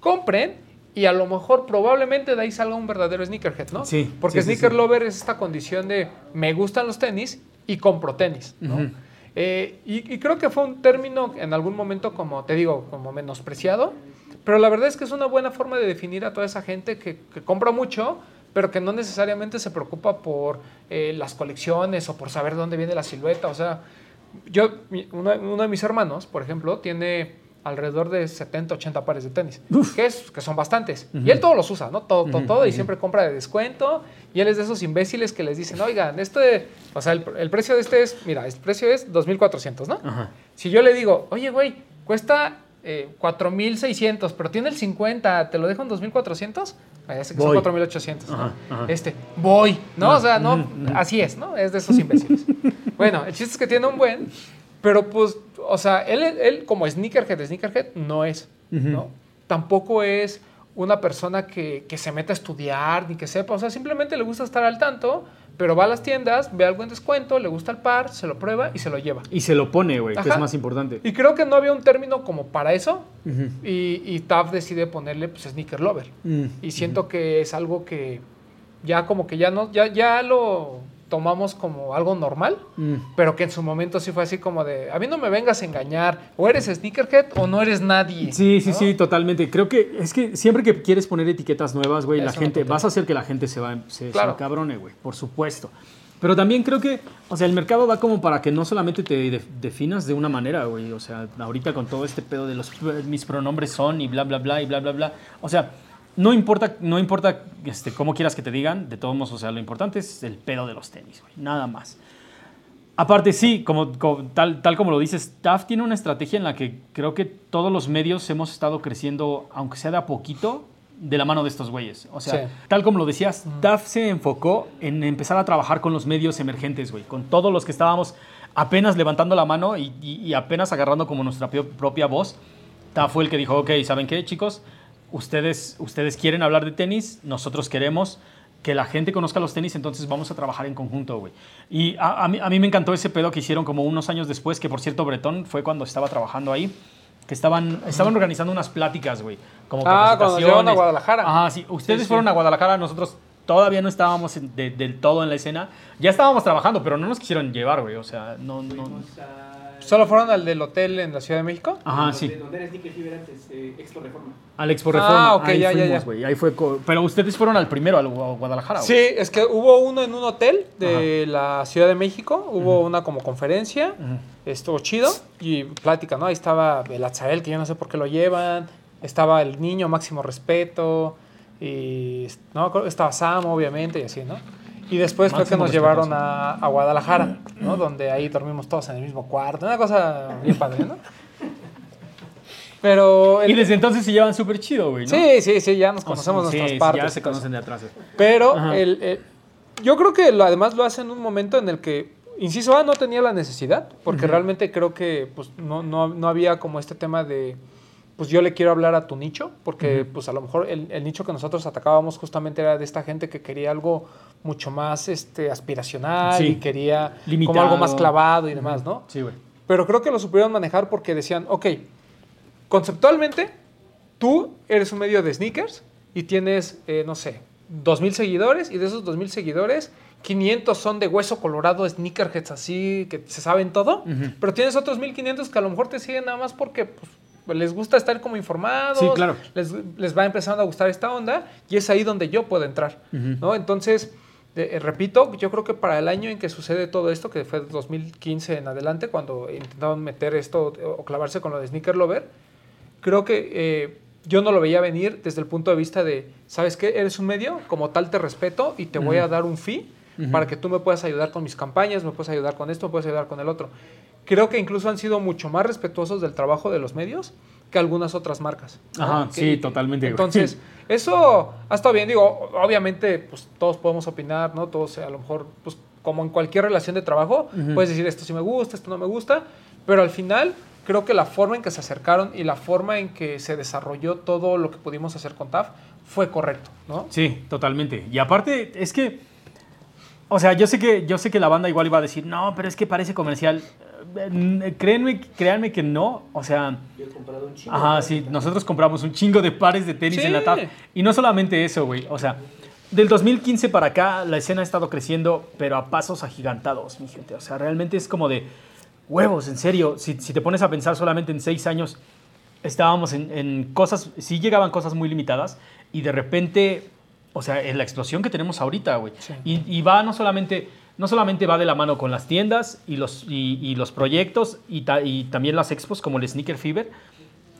compren y a lo mejor probablemente de ahí salga un verdadero sneakerhead, ¿no? Sí, Porque sí, sneaker sí. lover es esta condición de me gustan los tenis y compro tenis, ¿no? Ujú. Eh, y, y creo que fue un término en algún momento, como te digo, como menospreciado. Pero la verdad es que es una buena forma de definir a toda esa gente que, que compra mucho, pero que no necesariamente se preocupa por eh, las colecciones o por saber dónde viene la silueta. O sea, yo, uno, uno de mis hermanos, por ejemplo, tiene alrededor de 70, 80 pares de tenis, que, es, que son bastantes. Y él todos los usa, ¿no? Todo, todo, todo, y siempre compra de descuento. Y él es de esos imbéciles que les dicen, oigan, este, o sea, el, el precio de este es, mira, el precio es 2.400, ¿no? Ajá. Si yo le digo, oye, güey, cuesta eh, 4.600, pero tiene el 50, ¿te lo dejo en 2.400? Ah, que Voy. son 4.800. ¿no? Ajá, ajá. Este, voy, ¿no? O sea, no, así es, ¿no? Es de esos imbéciles. (laughs) bueno, el chiste es que tiene un buen, pero pues, o sea, él, él como sneakerhead, sneakerhead no es, ¿no? Tampoco es una persona que, que se meta a estudiar ni que sepa, o sea, simplemente le gusta estar al tanto, pero va a las tiendas, ve algo en descuento, le gusta el par, se lo prueba y se lo lleva. Y se lo pone, güey, que es más importante. Y creo que no había un término como para eso. Y, y TAF decide ponerle pues sneaker lover. Mm. Y siento que es algo que ya como que ya no, ya, ya lo tomamos como algo normal, Mm. pero que en su momento sí fue así como de, a mí no me vengas a engañar, o eres sneakerhead o no eres nadie. Sí, sí, ¿no? sí, totalmente. Creo que es que siempre que quieres poner etiquetas nuevas, güey, la gente, vas a hacer que la gente se va, se, se Claro. encabrone, güey, por supuesto. Pero también creo que, o sea, el mercado va como para que no solamente te de- definas de una manera, güey. O sea, ahorita con todo este pedo de los mis pronombres son y bla, bla, bla, y bla, bla, bla. O sea, no importa, no importa este, cómo quieras que te digan, de todos modos, o sea, lo importante es el pedo de los tenis, güey, nada más. Aparte, sí, como, como- tal, tal como lo dices, TAF tiene una estrategia en la que creo que todos los medios hemos estado creciendo, aunque sea de a poquito, de la mano de estos güeyes. O sea, Sí. tal como lo decías, TAF se enfocó en empezar a trabajar con los medios emergentes, güey, con todos los que estábamos apenas levantando la mano y, y- y apenas agarrando como nuestra propia voz. TAF fue el que dijo, ok, ¿saben qué, chicos? Ustedes, ustedes quieren hablar de tenis, nosotros queremos que la gente conozca los tenis, entonces vamos a trabajar en conjunto, güey. Y a, a mí, a mí me encantó ese pedo que hicieron como unos años después, que por cierto, Bretón fue cuando estaba trabajando ahí, que estaban, estaban organizando unas pláticas, güey. Como Ah, cuando llegaron a Guadalajara. Ajá, sí. Ustedes Sí, sí. fueron a Guadalajara, nosotros todavía no estábamos en- de- del todo en la escena. Ya estábamos trabajando, pero no nos quisieron llevar, güey. O sea, no... no... ¿Solo fueron al del hotel en la Ciudad de México? Ajá, sí. Donde era Sneaker Fever antes, eh, Expo Reforma. Al Expo Ah, Reforma. ok, ahí ya, ya, fuimos, ya. güey. Ahí fue... Pero ustedes fueron al primero, al Gua- Guadalajara. Sí, es que hubo uno en un hotel de la Ciudad de México, hubo una como conferencia, estuvo chido y plática, ¿no? Ahí estaba el Azael, que yo no sé por qué lo llevan, estaba el niño máximo respeto, y no, estaba Sam, obviamente, y así, ¿no? Y después fue que nos llevaron a, a Guadalajara, ¿no? Donde ahí dormimos todos en el mismo cuarto, una cosa bien padre, ¿no? Pero... Y desde entonces se llevan súper chido, güey, ¿no? Sí, sí, sí, ya nos O sea, conocemos sí, nuestras sí, partes. Ya se conocen de atrás. Pero el, el- yo creo que lo, además lo hace en un momento en el que, inciso A, no tenía la necesidad, porque realmente creo que pues, no, no, no había como este tema de, pues yo le quiero hablar a tu nicho, porque pues a lo mejor el, el nicho que nosotros atacábamos justamente era de esta gente que quería algo mucho más este, aspiracional Sí. y quería como algo más clavado y demás, ¿no? Sí, güey. Pero creo que lo supieron manejar porque decían, ok, conceptualmente, tú eres un medio de sneakers y tienes, eh, no sé, 2.000 seguidores y de esos 2.000 seguidores, 500 son de hueso colorado, sneakerheads así, que se saben todo, pero tienes otros 1.500 que a lo mejor te siguen nada más porque pues, les gusta estar como informados, Sí, claro. les, les va empezando a gustar esta onda y es ahí donde yo puedo entrar. ¿no? Entonces... eh, eh, repito, yo creo que para el año en que sucede todo esto, que fue 2015 en adelante, cuando intentaron meter esto o clavarse con lo de Sneaker Lover, creo que eh, yo no lo veía venir desde el punto de vista de, ¿sabes qué? Eres un medio, como tal te respeto y te voy a dar un fee para que tú me puedas ayudar con mis campañas, me puedas ayudar con esto, me puedas ayudar con el otro. Creo que incluso han sido mucho más respetuosos del trabajo de los medios que algunas otras marcas. ¿no? Ajá, Que- sí, totalmente. Entonces, (laughs) eso ha estado bien. Digo, obviamente, pues todos podemos opinar, ¿no? Todos, a lo mejor, pues como en cualquier relación de trabajo, puedes decir esto sí me gusta, esto no me gusta, pero al final creo que la forma en que se acercaron y la forma en que se desarrolló todo lo que pudimos hacer con TAF fue correcto, ¿no? Sí, totalmente. Y aparte, es que. O sea, yo sé que, yo sé que la banda igual iba a decir, no, pero es que parece comercial. Eh, Créanme, créanme que no. O sea, Yo he comprado un chingo. ajá, sí, nosotros compramos un chingo de pares de tenis Sí. en la TAF. Y no solamente eso, güey. O sea, del 2015 para acá, la escena ha estado creciendo, pero a pasos agigantados, mi gente. O sea, realmente es como de huevos, en serio. Si, si te pones a pensar solamente en seis años, estábamos en, en cosas, sí llegaban cosas muy limitadas y de repente, o sea, en la explosión que tenemos ahorita, güey. Sí. Y, y va no solamente, no solamente va de la mano con las tiendas y los, y, y los proyectos y, ta- y también las expos como el Sneaker Fever,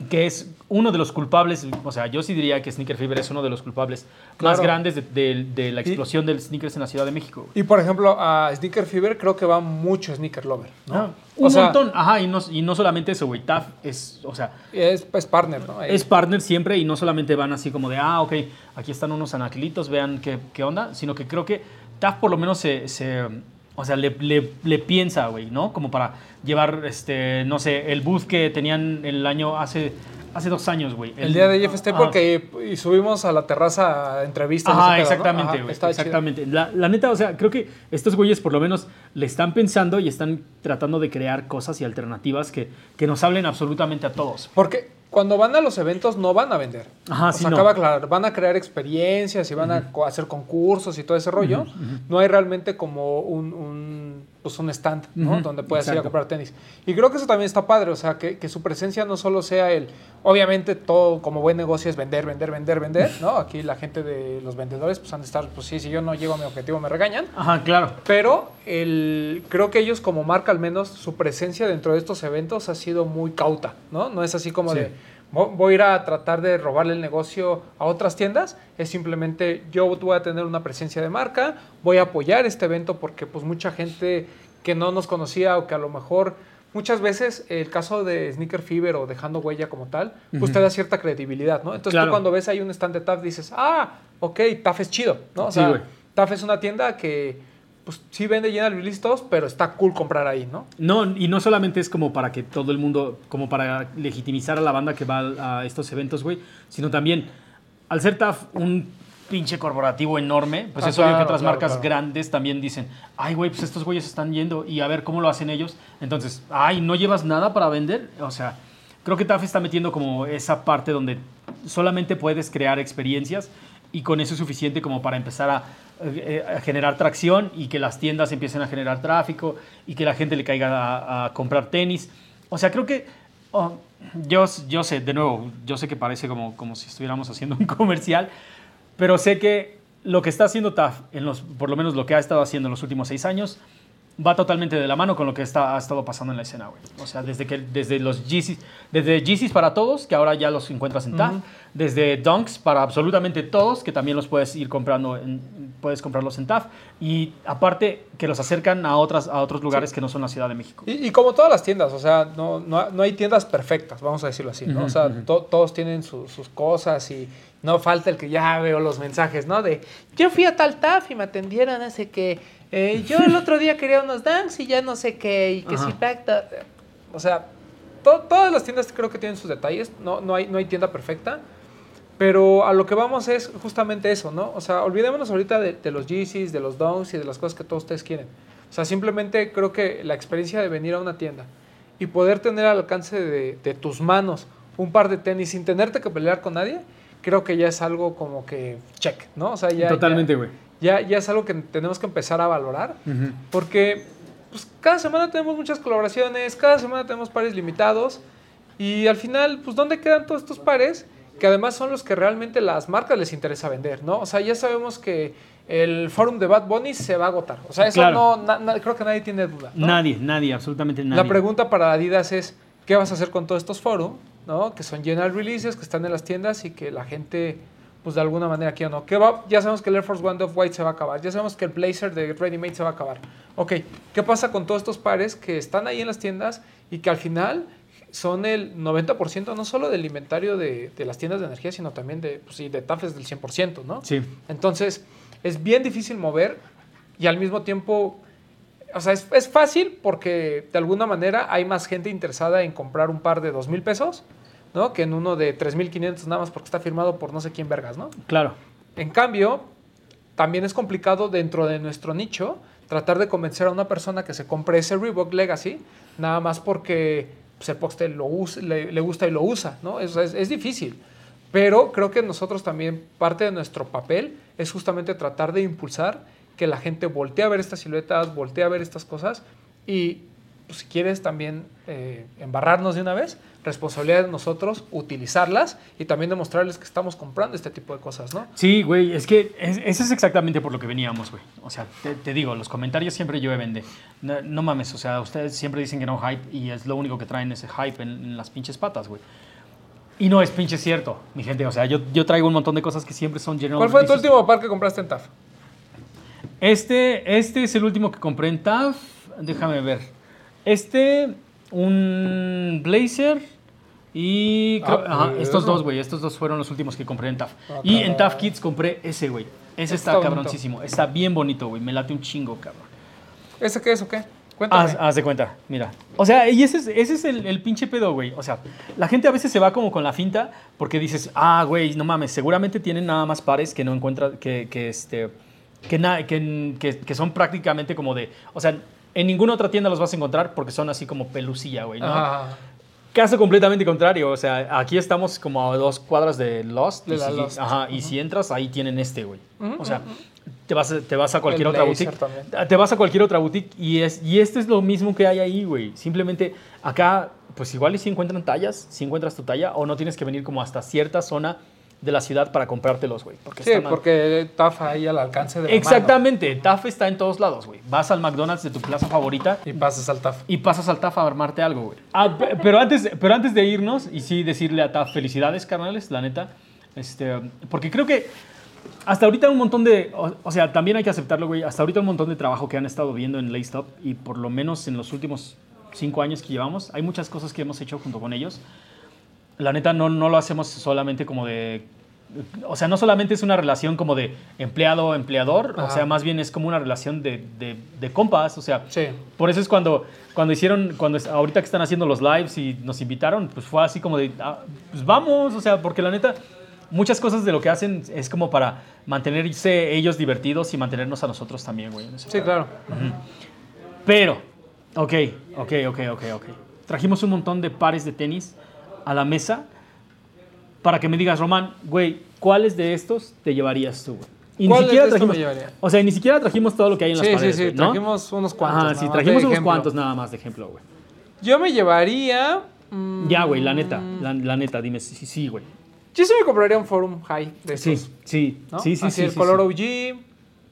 que es uno de los culpables, o sea, yo sí diría que Sneaker Fever es uno de los culpables más grandes de, de- de la explosión del sneakers en la Ciudad de México. Y por ejemplo, a Sneaker Fever creo que va mucho Sneaker Lover, ¿no? Ah, O un sea, montón, ajá, y no, y no solamente eso, güey, TAF es, o sea, Es, es partner, ¿no? Ahí. es partner siempre y no solamente van así como de, ah, ok, aquí están unos anaclitos, vean qué, qué onda, sino que creo que TAF por lo menos se, se, o sea, le, le- le piensa, güey, ¿no? Como para llevar, este, no sé, el booth que tenían el año hace, hace dos años, güey. el día de IFST Ajá. porque y subimos a la terraza a entrevistas. Ajá, ¿no? exactamente, güey. exactamente. La, la neta, o sea, creo que estos güeyes por lo menos le están pensando y están tratando de crear cosas y alternativas que, que nos hablen absolutamente a todos. Porque cuando van a los eventos no van a vender. Ajá, o sí, sea, no. acaba de aclarar, van a crear experiencias y van a hacer concursos y todo ese rollo. No hay realmente como un, un, pues un stand, ¿no? Donde puedas ir a comprar tenis. Y creo que eso también está padre, o sea, que, que su presencia no solo sea el... Obviamente todo como buen negocio es vender, vender, vender, vender, ¿no? Aquí la gente de los vendedores pues han de estar, pues sí, si yo no llego a mi objetivo me regañan. Ajá, claro. Pero el, creo que ellos como marca al menos su presencia dentro de estos eventos ha sido muy cauta, ¿no? No es así como Sí. de "Vo- voy a ir a tratar de robarle el negocio a otras tiendas, es simplemente yo voy a tener una presencia de marca, voy a apoyar este evento porque pues mucha gente que no nos conocía o que a lo mejor muchas veces el caso de Sneaker Fever o dejando huella como tal, pues te da cierta credibilidad, ¿no? Entonces Claro. tú cuando ves ahí un stand de TAF dices, ah, ok, TAF es chido, ¿no? O sea. TAF es una tienda que pues sí vende general release todos, pero está cool comprar ahí, ¿no? No, y no solamente es como para que todo el mundo, como para legitimizar a la banda que va a estos eventos, güey, sino también, al ser TAF un pinche corporativo enorme, pues Ah, es obvio que claro, otras claro, marcas claro. grandes también dicen, ay, güey, pues estos güeyes están yendo y a ver cómo lo hacen ellos. Entonces, ay, ¿no llevas nada para vender? O sea, creo que TAF está metiendo como esa parte donde solamente puedes crear experiencias y con eso es suficiente como para empezar a, eh, a generar tracción y que las tiendas empiecen a generar tráfico y que la gente le caiga a, a comprar tenis. O sea, creo que oh, yo, yo sé, de nuevo, yo sé que parece como, como si estuviéramos haciendo un (laughs) comercial, pero sé que lo que está haciendo TAF, en los, por lo menos lo que ha estado haciendo en los últimos seis años, va totalmente de la mano con lo que está, ha estado pasando en la escena, güey. O sea, desde, que, desde los Yeezys, desde Yeezys para todos, que ahora ya los encuentras en TAF, desde Dunks para absolutamente todos, que también los puedes ir comprando, en, puedes comprarlos en TAF, y aparte que los acercan a, otras, a otros lugares que no son la Ciudad de México. Y, y como todas las tiendas, o sea, no, no, no hay tiendas perfectas, vamos a decirlo así, ¿no? o sea, to- todos tienen su- sus cosas y no falta el que ya veo los mensajes, ¿no? De, yo fui a tal TAF y me atendieron, no sé qué. Eh, yo el otro día quería unos dunks y ya no sé qué, y que Ajá. si pacta. O sea, to- todas las tiendas creo que tienen sus detalles, no, no, hay, no hay tienda perfecta. Pero a lo que vamos es justamente eso, ¿no? O sea, olvidémonos ahorita de, de los Yeezys, de los Dunks y de las cosas que todos ustedes quieren. O sea, simplemente creo que la experiencia de venir a una tienda y poder tener al alcance de, de tus manos un par de tenis sin tenerte que pelear con nadie, creo que ya es algo como que check, ¿no? O sea, ya, Totalmente, güey. Ya, ya es algo que tenemos que empezar a valorar porque pues, cada semana tenemos muchas colaboraciones, cada semana tenemos pares limitados y al final, pues, ¿dónde quedan todos estos pares? Que además son los que realmente las marcas les interesa vender, ¿no? O sea, ya sabemos que el forum de Bad Bunny se va a agotar. O sea, eso Claro. no, na- na- creo que nadie tiene duda. ¿no? Nadie, nadie, absolutamente nadie. La pregunta para Adidas es, ¿qué vas a hacer con todos estos foros? ¿no? Que son general releases, que están en las tiendas y que la gente, pues de alguna manera quiere o no. ¿Qué va? Ya sabemos que el Air Force One de Off-White se va a acabar. Ya sabemos que el Blazer de Ready Made se va a acabar. Ok, ¿qué pasa con todos estos pares que están ahí en las tiendas y que al final son el 90% no solo del inventario de, de las tiendas de energía, sino también de, pues, sí, de TAFes del 100%, ¿no? Sí. Entonces, es bien difícil mover y al mismo tiempo, o sea, es, es fácil porque de alguna manera hay más gente interesada en comprar un par de dos mil pesos, ¿no? Que en uno de 3.500 nada más porque está firmado por no sé quién vergas, ¿no? Claro. En cambio, también es complicado dentro de nuestro nicho tratar de convencer a una persona que se compre ese Reebok Legacy nada más porque pues, el Poxtel lo usa- le, le gusta y lo usa, ¿no? Es, es- es difícil. Pero creo que nosotros también, parte de nuestro papel es justamente tratar de impulsar que la gente voltee a ver estas siluetas, voltee a ver estas cosas y pues si quieres también eh, embarrarnos de una vez, responsabilidad de nosotros utilizarlas y también demostrarles que estamos comprando este tipo de cosas, ¿no? Sí, güey, es que es- eso es exactamente por lo que veníamos, güey. O sea, te, te digo, los comentarios siempre llueven de, no, no mames, o sea, ustedes siempre dicen que no hype y es lo único que traen ese hype en, en las pinches patas, güey. Y no es pinche cierto, mi gente. O sea, yo, yo traigo un montón de cosas que siempre son general ¿Cuál fue tu último par que compraste en TAF? Este, este es el último que compré en TAF. Déjame ver. Este, un Blazer y... creo- Ah, ajá, pues, estos dos, güey. Estos dos fueron los últimos que compré en TAF. Ah, y en. TAF Kids compré ese, güey. Ese está, Está bonito. cabroncísimo. Está bien bonito, güey. Me late un chingo, cabrón. ¿Ese qué es o qué? Cuéntame. Haz, haz de cuenta, mira. O sea, y ese es, ese es el, el pinche pedo, güey. O sea, la gente a veces se va como con la finta porque dices, ah, güey, no mames, seguramente tienen nada más pares que no encuentra, que, que este, que, na- que, que- que son prácticamente como de, o sea, en ninguna otra tienda los vas a encontrar porque son así como pelucilla, güey, ¿no? Ajá. Caso completamente contrario, o sea, aquí estamos como a dos cuadras de Lost. De y si, Lost. Ajá, y si entras, ahí tienen este, güey. O sea, te vas, a- te vas a cualquier El otra boutique. también. Te vas a cualquier otra boutique y, es, y este es lo mismo que hay ahí, güey. Simplemente acá, pues igual y si encuentran tallas, si encuentras tu talla, o no tienes que venir como hasta cierta zona de la ciudad para comprártelos, güey. Porque Sí, están porque TAF ahí al alcance de la Exactamente, TAF está en todos lados, güey. Vas al McDonald's de tu plaza favorita. Y pasas al TAF. y pasas al TAF a armarte algo, güey. Ah, pe- pero, antes, pero antes de irnos, y sí decirle a TAF felicidades, carnales, la neta. Este, porque creo que hasta ahorita un montón de. O, o sea, también hay que aceptarlo, güey. Hasta ahorita un montón de trabajo que han estado viendo en Laced Up y por lo menos en los últimos cinco años que llevamos, hay muchas cosas que hemos hecho junto con ellos. La neta, no, no lo hacemos solamente como de. O sea, no solamente es una relación como de empleado-empleador, o sea, más bien es como una relación de, de, de compas, o sea, Sí. por eso es cuando, cuando hicieron, cuando ahorita que están haciendo los lives y nos invitaron, pues fue así como de, ah, pues vamos, o sea, porque la neta, muchas cosas de lo que hacen es como para mantenerse ellos divertidos y mantenernos a nosotros también, güey. Sí, claro. Pero, ok, ok, ok, ok, ok. Trajimos un montón de pares de tenis a la mesa para que me digas, Román, güey, ¿cuáles de estos te llevarías tú, güey? Y ni ¿Cuáles siquiera trajimos, o sea, ni siquiera trajimos todo lo que hay en las Sí, sí, paredes, sí. güey, ¿no? Trajimos unos cuantos. Nada sí, trajimos unos cuantos nada más de ejemplo, güey. Yo me llevaría. mm, Ya, güey, la neta, la, la neta, dime, sí, sí, sí, güey. Yo sí me compraría un Forum High de Sí, estos. sí, ¿no? sí, sí, Así sí. el sí, color sí. OG,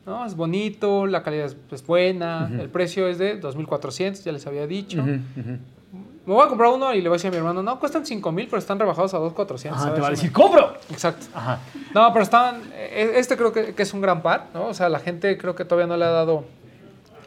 ¿no? Es bonito, la calidad es, buena, el precio es de 2.400, ya les había dicho. Ujú, ujú. Me voy a comprar uno y le voy a decir a mi hermano, no, cuestan 5.000, pero están rebajados a 2.400. Ajá, ver te va a decir, ¡compro! Exacto. Ajá. No, pero estaban. eh, Este creo que, que es un gran par, ¿no? O sea, la gente creo que todavía no le ha dado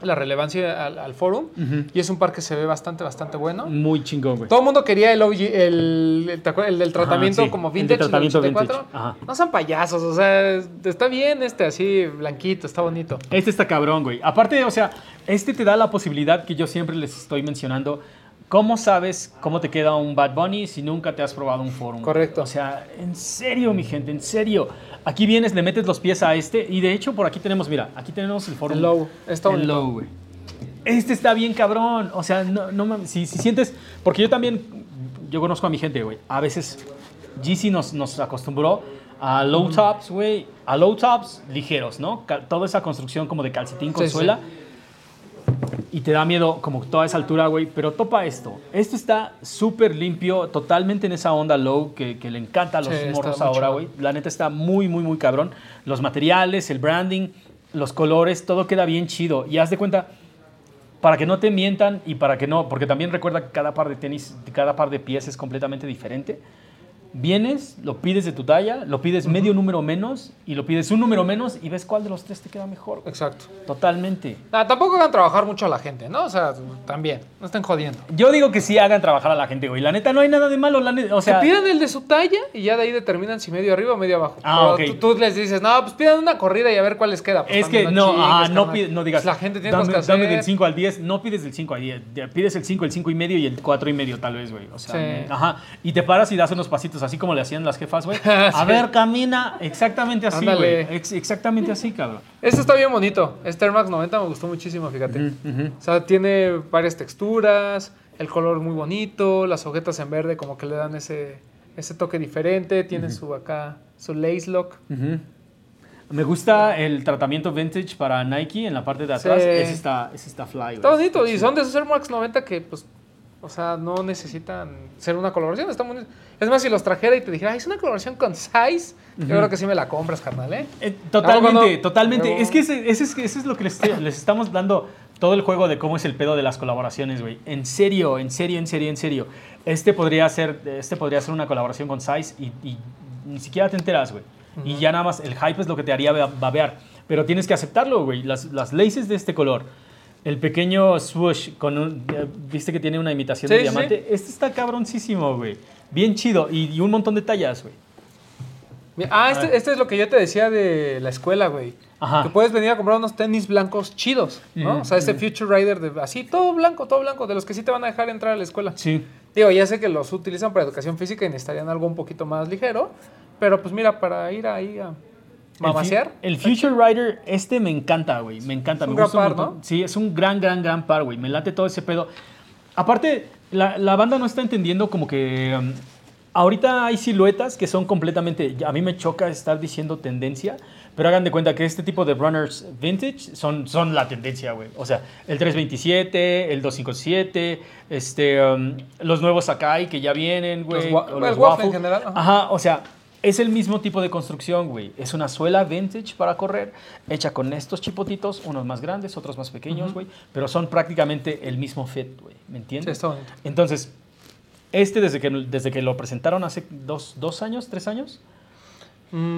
la relevancia al, al forum. Y es un par que se ve bastante, bastante bueno. Muy chingón, güey. Todo el mundo quería el OG, el, el, el del tratamiento sí, como el vintage, del tratamiento 84. vintage, ajá. No son payasos, o sea, es- está bien este así, blanquito, está bonito. Este está cabrón, güey. Aparte, o sea, este te da la posibilidad que yo siempre les estoy mencionando. ¿Cómo sabes cómo te queda un Bad Bunny si nunca te has probado un Forum? Correcto. O sea, en serio, mi gente, en serio. Aquí vienes, le metes los pies a este y de hecho por aquí tenemos, mira, aquí tenemos el Forum. El low, está el low, güey. Este está bien cabrón. O sea, no, no si, si sientes, porque yo también, yo conozco a mi gente, güey. A veces GC nos, nos acostumbró a low tops, güey. A low tops ligeros, ¿no? Toda esa construcción como de calcetín con Sí, sí. Y te da miedo como toda esa altura, güey. Pero topa esto. Esto está súper limpio, totalmente en esa onda low que, que le encanta a los Sí, morros ahora, güey. La neta está muy, muy, muy cabrón. Los materiales, el branding, los colores, todo queda bien chido. Y haz de cuenta, para que no te mientan y para que no, porque también recuerda que cada par de tenis, cada par de pies es completamente diferente. Vienes, lo pides de tu talla, lo pides medio número menos y lo pides un número menos y ves cuál de los tres te queda mejor. güey. Exacto. Totalmente. Nah, tampoco hagan trabajar mucho a la gente, ¿no? O sea, también, no estén jodiendo. Yo digo que sí hagan trabajar a la gente, güey. La neta, no hay nada de malo. La neta, o sea, que pidan el de su talla y ya de ahí determinan si medio arriba o medio abajo. Ah, Pero ok. tú, tú les dices, no, pues pidan una corrida y a ver cuál les queda. Pues es que no, chingues, ajá, no, pide- no digas. La gente tiene dame, que hacer. dame del 5 al 10. No pides del 5 al 10. ya Pides el 5, el 5 y medio y el 4 y medio, tal vez, güey. O sea, Sí. ajá. Y te paras y das unos pasitos, así como le hacían las jefas, güey. (laughs) A Sí. ver, camina. Exactamente así, güey. Ex- exactamente así, cabrón. Este está bien bonito. Este Air Max 90 me gustó muchísimo, fíjate. O sea, tiene varias texturas, el color muy bonito, las hojetas en verde como que le dan ese, ese toque diferente, tiene su acá, su lace lock. Me gusta el tratamiento vintage para Nike en la parte de atrás. Sí. Ese está, ese está fly, güey. Está bonito. Y son de esos Air Max 90 que, pues, o sea, no necesitan ser una colaboración. Está muy- Es más, si los trajera y te dijera, "Ay, es una colaboración con Size, yo creo que sí me la compras, carnal, ¿eh? Eh, totalmente, totalmente. pero- Es que ese, ese es, ese es lo que les, les estamos dando todo el juego de cómo es el pedo de las colaboraciones, güey. En serio, en serio, en serio, en serio. Este podría ser, este podría ser una colaboración con Size y, y ni siquiera te enteras, güey. Y ya nada más el hype es lo que te haría ba- babear. Pero tienes que aceptarlo, güey. Las, las laces de este color. El pequeño swoosh con un... ¿Viste que tiene una imitación Sí, de sí, diamante? Este está cabroncísimo, güey. Bien chido. Y, y un montón de tallas, güey. Ah, este, este es lo que yo te decía de la escuela, güey. Ajá. Que puedes venir a comprar unos tenis blancos chidos, ¿no? Ujú, o sea, este Future Rider de así, todo blanco, todo blanco, de los que sí te van a dejar entrar a la escuela. Sí. Digo, ya sé que los utilizan para educación física y necesitarían algo un poquito más ligero, pero pues mira, para ir ahí a mamasear. El, fu- el Future Rider, este me encanta, güey. Me encanta. Es me un gusta un par, montón. ¿no? Sí, es un gran, gran, gran par, güey. Me late todo ese pedo. Aparte, la, la banda no está entendiendo como que... um, ahorita hay siluetas que son completamente... A mí me choca estar diciendo tendencia, pero hagan de cuenta que este tipo de runners vintage son, son la tendencia, güey. O sea, el 327, el 257, este, um, los nuevos Sakai que ya vienen, güey. Los wa- los waffle en general, ajá. Ajá, o sea, es el mismo tipo de construcción, güey. Es una suela vintage para correr, hecha con estos chipotitos, unos más grandes, otros más pequeños, güey. Pero son prácticamente el mismo fit, güey. ¿Me Sí, entiendes? está bonito. Entonces, este desde que, desde que lo presentaron hace dos, dos años, tres años,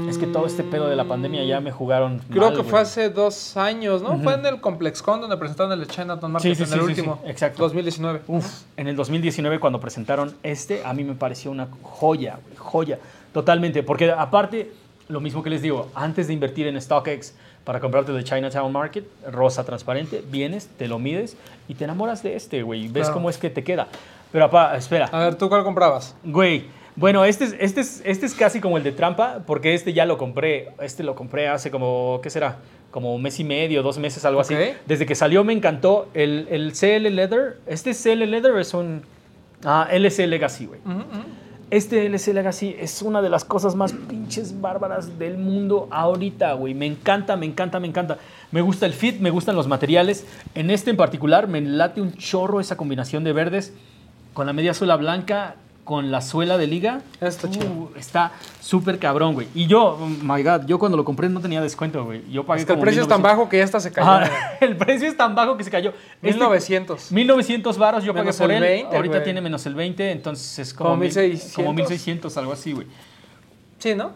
es que todo este pedo de la pandemia ya me jugaron. Creo mal, que fue hace dos años, ¿no? Fue en el ComplexCon donde presentaron el Chinatown Market, Sí, sí, en sí, el sí, último. sí, exacto. 2019. Uf, en el 2019 cuando presentaron este, a mí me pareció una joya, güey, joya, totalmente. Porque aparte, lo mismo que les digo, antes de invertir en StockX para comprarte de Chinatown Market, rosa transparente, vienes, te lo mides y te enamoras de este, güey. Ves Claro. cómo es que te queda. Pero espera, A ver, ¿tú cuál comprabas? güey. Bueno, este es, este, es, este es casi como el de trampa, porque este ya lo compré. Este lo compré hace como, ¿qué será? Como un mes y medio, dos meses, algo así. Desde que salió me encantó. El, el CL Leather, este CL Leather es un ah, LC Legacy, güey. Ujú, ujú. Este LC Legacy es una de las cosas más pinches bárbaras del mundo ahorita, güey. Me encanta, me encanta, me encanta. Me gusta el fit, me gustan los materiales. En este en particular me late un chorro esa combinación de verdes con la media suela blanca, con la suela de liga. Está chido. Uh, Está súper cabrón, güey. Y yo, oh my God, yo cuando lo compré no tenía descuento, güey. Yo pagué Es que el precio es tan 1900. bajo que ya hasta se cayó. (laughs) El precio es tan bajo que se cayó. Este- 1900. 1900 varos yo pagué por el él. 20, Ahorita güey. tiene menos el 20, entonces es como, Como mil- 1600. como 1600, algo así, güey. Sí, ¿no?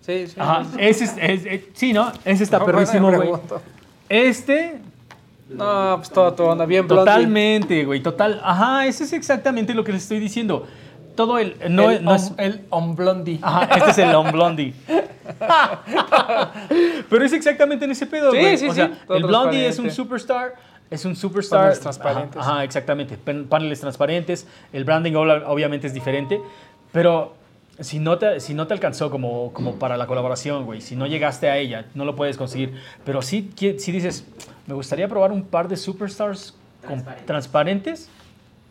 Sí, sí. Ajá, ese es, es- es- sí, ¿no? Ese está No, perrísimo, güey. Este, No, pues todo tu onda, bien totalmente, güey, total. Ajá, ese es exactamente lo que les estoy diciendo. Todo el, no, el, no es, el on blondie. Ajá, este es el On Blondie. (laughs) Pero es exactamente en ese pedo, Sí, güey. sí, o sea, sí, el Blondie es un superstar. Es un superstar. Paneles transparentes. Ajá, ajá, exactamente. Paneles transparentes. El branding obviamente es diferente. Pero si no te, si no te alcanzó como, como para la colaboración, güey, si no llegaste a ella, no lo puedes conseguir. Pero sí, si dices, me gustaría probar un par de superstars con- Transparente. transparentes.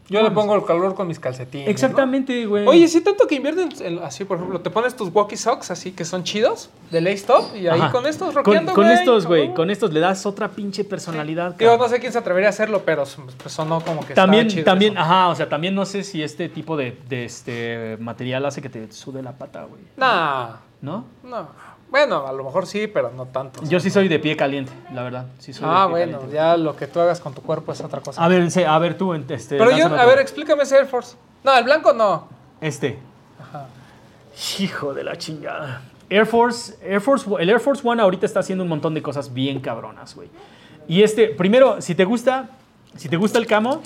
Yo le pongo el calor con mis calcetines. Exactamente, güey. Oye, sí, tanto que invierten en- así, por ejemplo, te pones tus walkie socks así que son chidos, de lace top, y ahí Ajá. con estos Con, rockeando, con güey, estos, güey, con estos le das otra pinche personalidad. Digo, cabrón. no sé quién se atrevería a hacerlo, pero pues, sonó como que También, chido también, eso. ajá, o sea, también no sé si este tipo de, de este material hace que te sude la pata, güey. Nah, ¿No? no. Bueno, a lo mejor sí, pero no tanto. Yo sí soy de pie caliente, la verdad. Sí soy de Ah, pie bueno, caliente. ya lo que tú hagas con tu cuerpo es otra cosa. A ver, a ver tú, este. pero yo, a ver, explícame ese Air Force. No, el blanco no. Este. Ajá. Hijo de la chingada. Air Force, Air Force, el Air Force One ahorita está haciendo un montón de cosas bien cabronas, güey. Y este, primero, si te gusta, si te gusta el camo,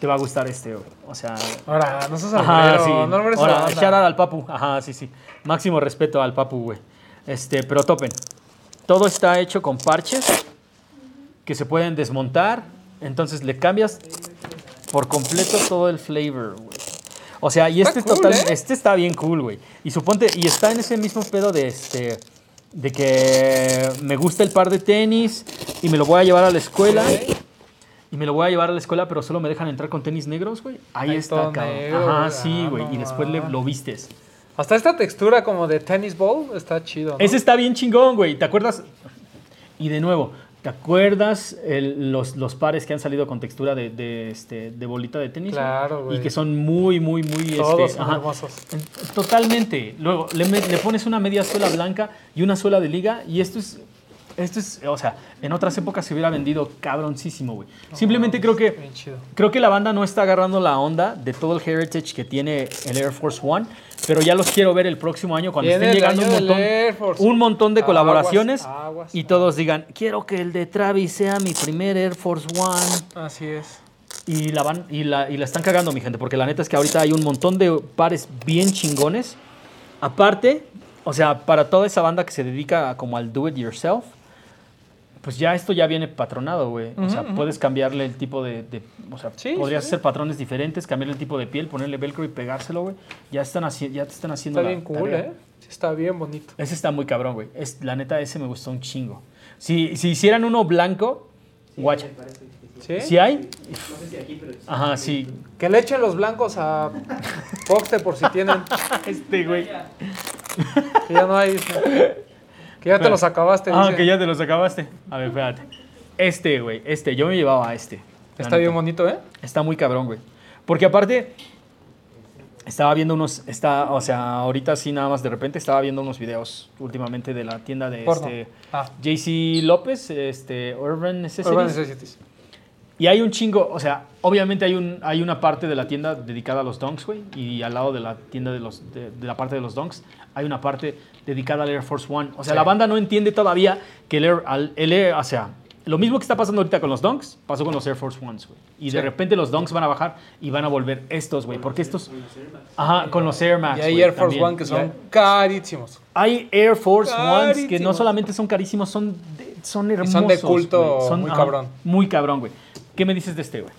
te va a gustar este, güey. O sea, Ahora, no seas Ajá, sí. no Ahora, shout out al papu. Ajá, sí, sí. Máximo respeto al papu, güey. Este, pero topen. Todo está hecho con parches que se pueden desmontar. Entonces le cambias por completo todo el flavor, güey. O sea, y este, Está es cool, total, ¿eh? este está bien cool, güey. Y suponte, y está en ese mismo pedo de este. De que me gusta el par de tenis y me lo voy a llevar a la escuela. Y me lo voy a llevar a la escuela, pero solo me dejan entrar con tenis negros, güey. Ahí Ahí está, cabrón. negro, Ajá, sí, Ah, güey. no y después le, lo vistes. Hasta esta textura como de tennis ball está chido. ¿no? Ese está bien chingón, güey. ¿Te acuerdas? Y de nuevo, ¿te acuerdas el- los, los pares que han salido con textura de, de, este, de bolita de tenis? Claro, güey. Y que son muy, muy, muy... Todos este, son ajá. hermosos. Totalmente. Luego le, le pones una media suela blanca y una suela de liga y esto es... Esto es, o sea, en otras épocas se hubiera vendido cabroncísimo, güey. Simplemente creo que. Creo que la banda no está agarrando la onda de todo el heritage que tiene el Air Force One, pero ya los quiero ver el próximo año cuando estén llegando un montón, un montón de Aguas, colaboraciones aguas, y aguas. todos digan, quiero que el de Travis sea mi primer Air Force One. Así es. Y la, van, y, la, y la están cagando, mi gente, porque la neta es que ahorita hay un montón de pares bien chingones. Aparte, o sea, para toda esa banda que se dedica como al do it yourself, pues ya esto ya viene patronado, güey. o sea, puedes cambiarle el tipo de... de- o sea, Sí, podrías sí. hacer patrones diferentes, cambiarle el tipo de piel, ponerle velcro y pegárselo, güey. Ya, están ya te están haciendo Está la bien cool, tarea. ¿eh? Sí, está bien bonito. Ese está muy cabrón, güey. Es, la neta, ese me gustó un chingo. Si, si hicieran uno blanco, guacha. Parece que sí. ¿Sí? Si hay, No sé si aquí, pero ajá, sí. Que le echen los blancos a Foxte por si tienen. (laughs) Este, güey. Que ya no hay. dice. Que ya te los acabaste. Ah, dice. que ya te los acabaste. A ver, espérate. Este, güey, este. Yo me llevaba a este. Está bien bonito, ¿eh? Está muy cabrón, güey. Porque aparte, estaba viendo unos, está, o sea, ahorita sí nada más de repente estaba viendo unos videos últimamente de la tienda de Porno. este Ah, JC López, este Urban Necessities. Urban Necessities. Y hay un chingo, o sea, obviamente hay, un, hay una parte de la tienda dedicada a los donks, güey, y al lado de la tienda de, los, de, de la parte de los donks hay una parte dedicada al Air Force One. O sea, Sí. la banda no entiende todavía que el Air, al- el Air- o sea, lo mismo que está pasando ahorita con los donks, pasó con los Air Force Ones, güey. Y de repente los donks van a bajar y van a volver estos, güey, porque estos... Ajá, con los Air Max, Y hay Air Force también. One que Y son hay- carísimos. hay Air Force Ones que no solamente son carísimos, son, de- son hermosos. son de culto muy cabrón. Muy cabrón, güey. ¿Qué me dices de este, güey?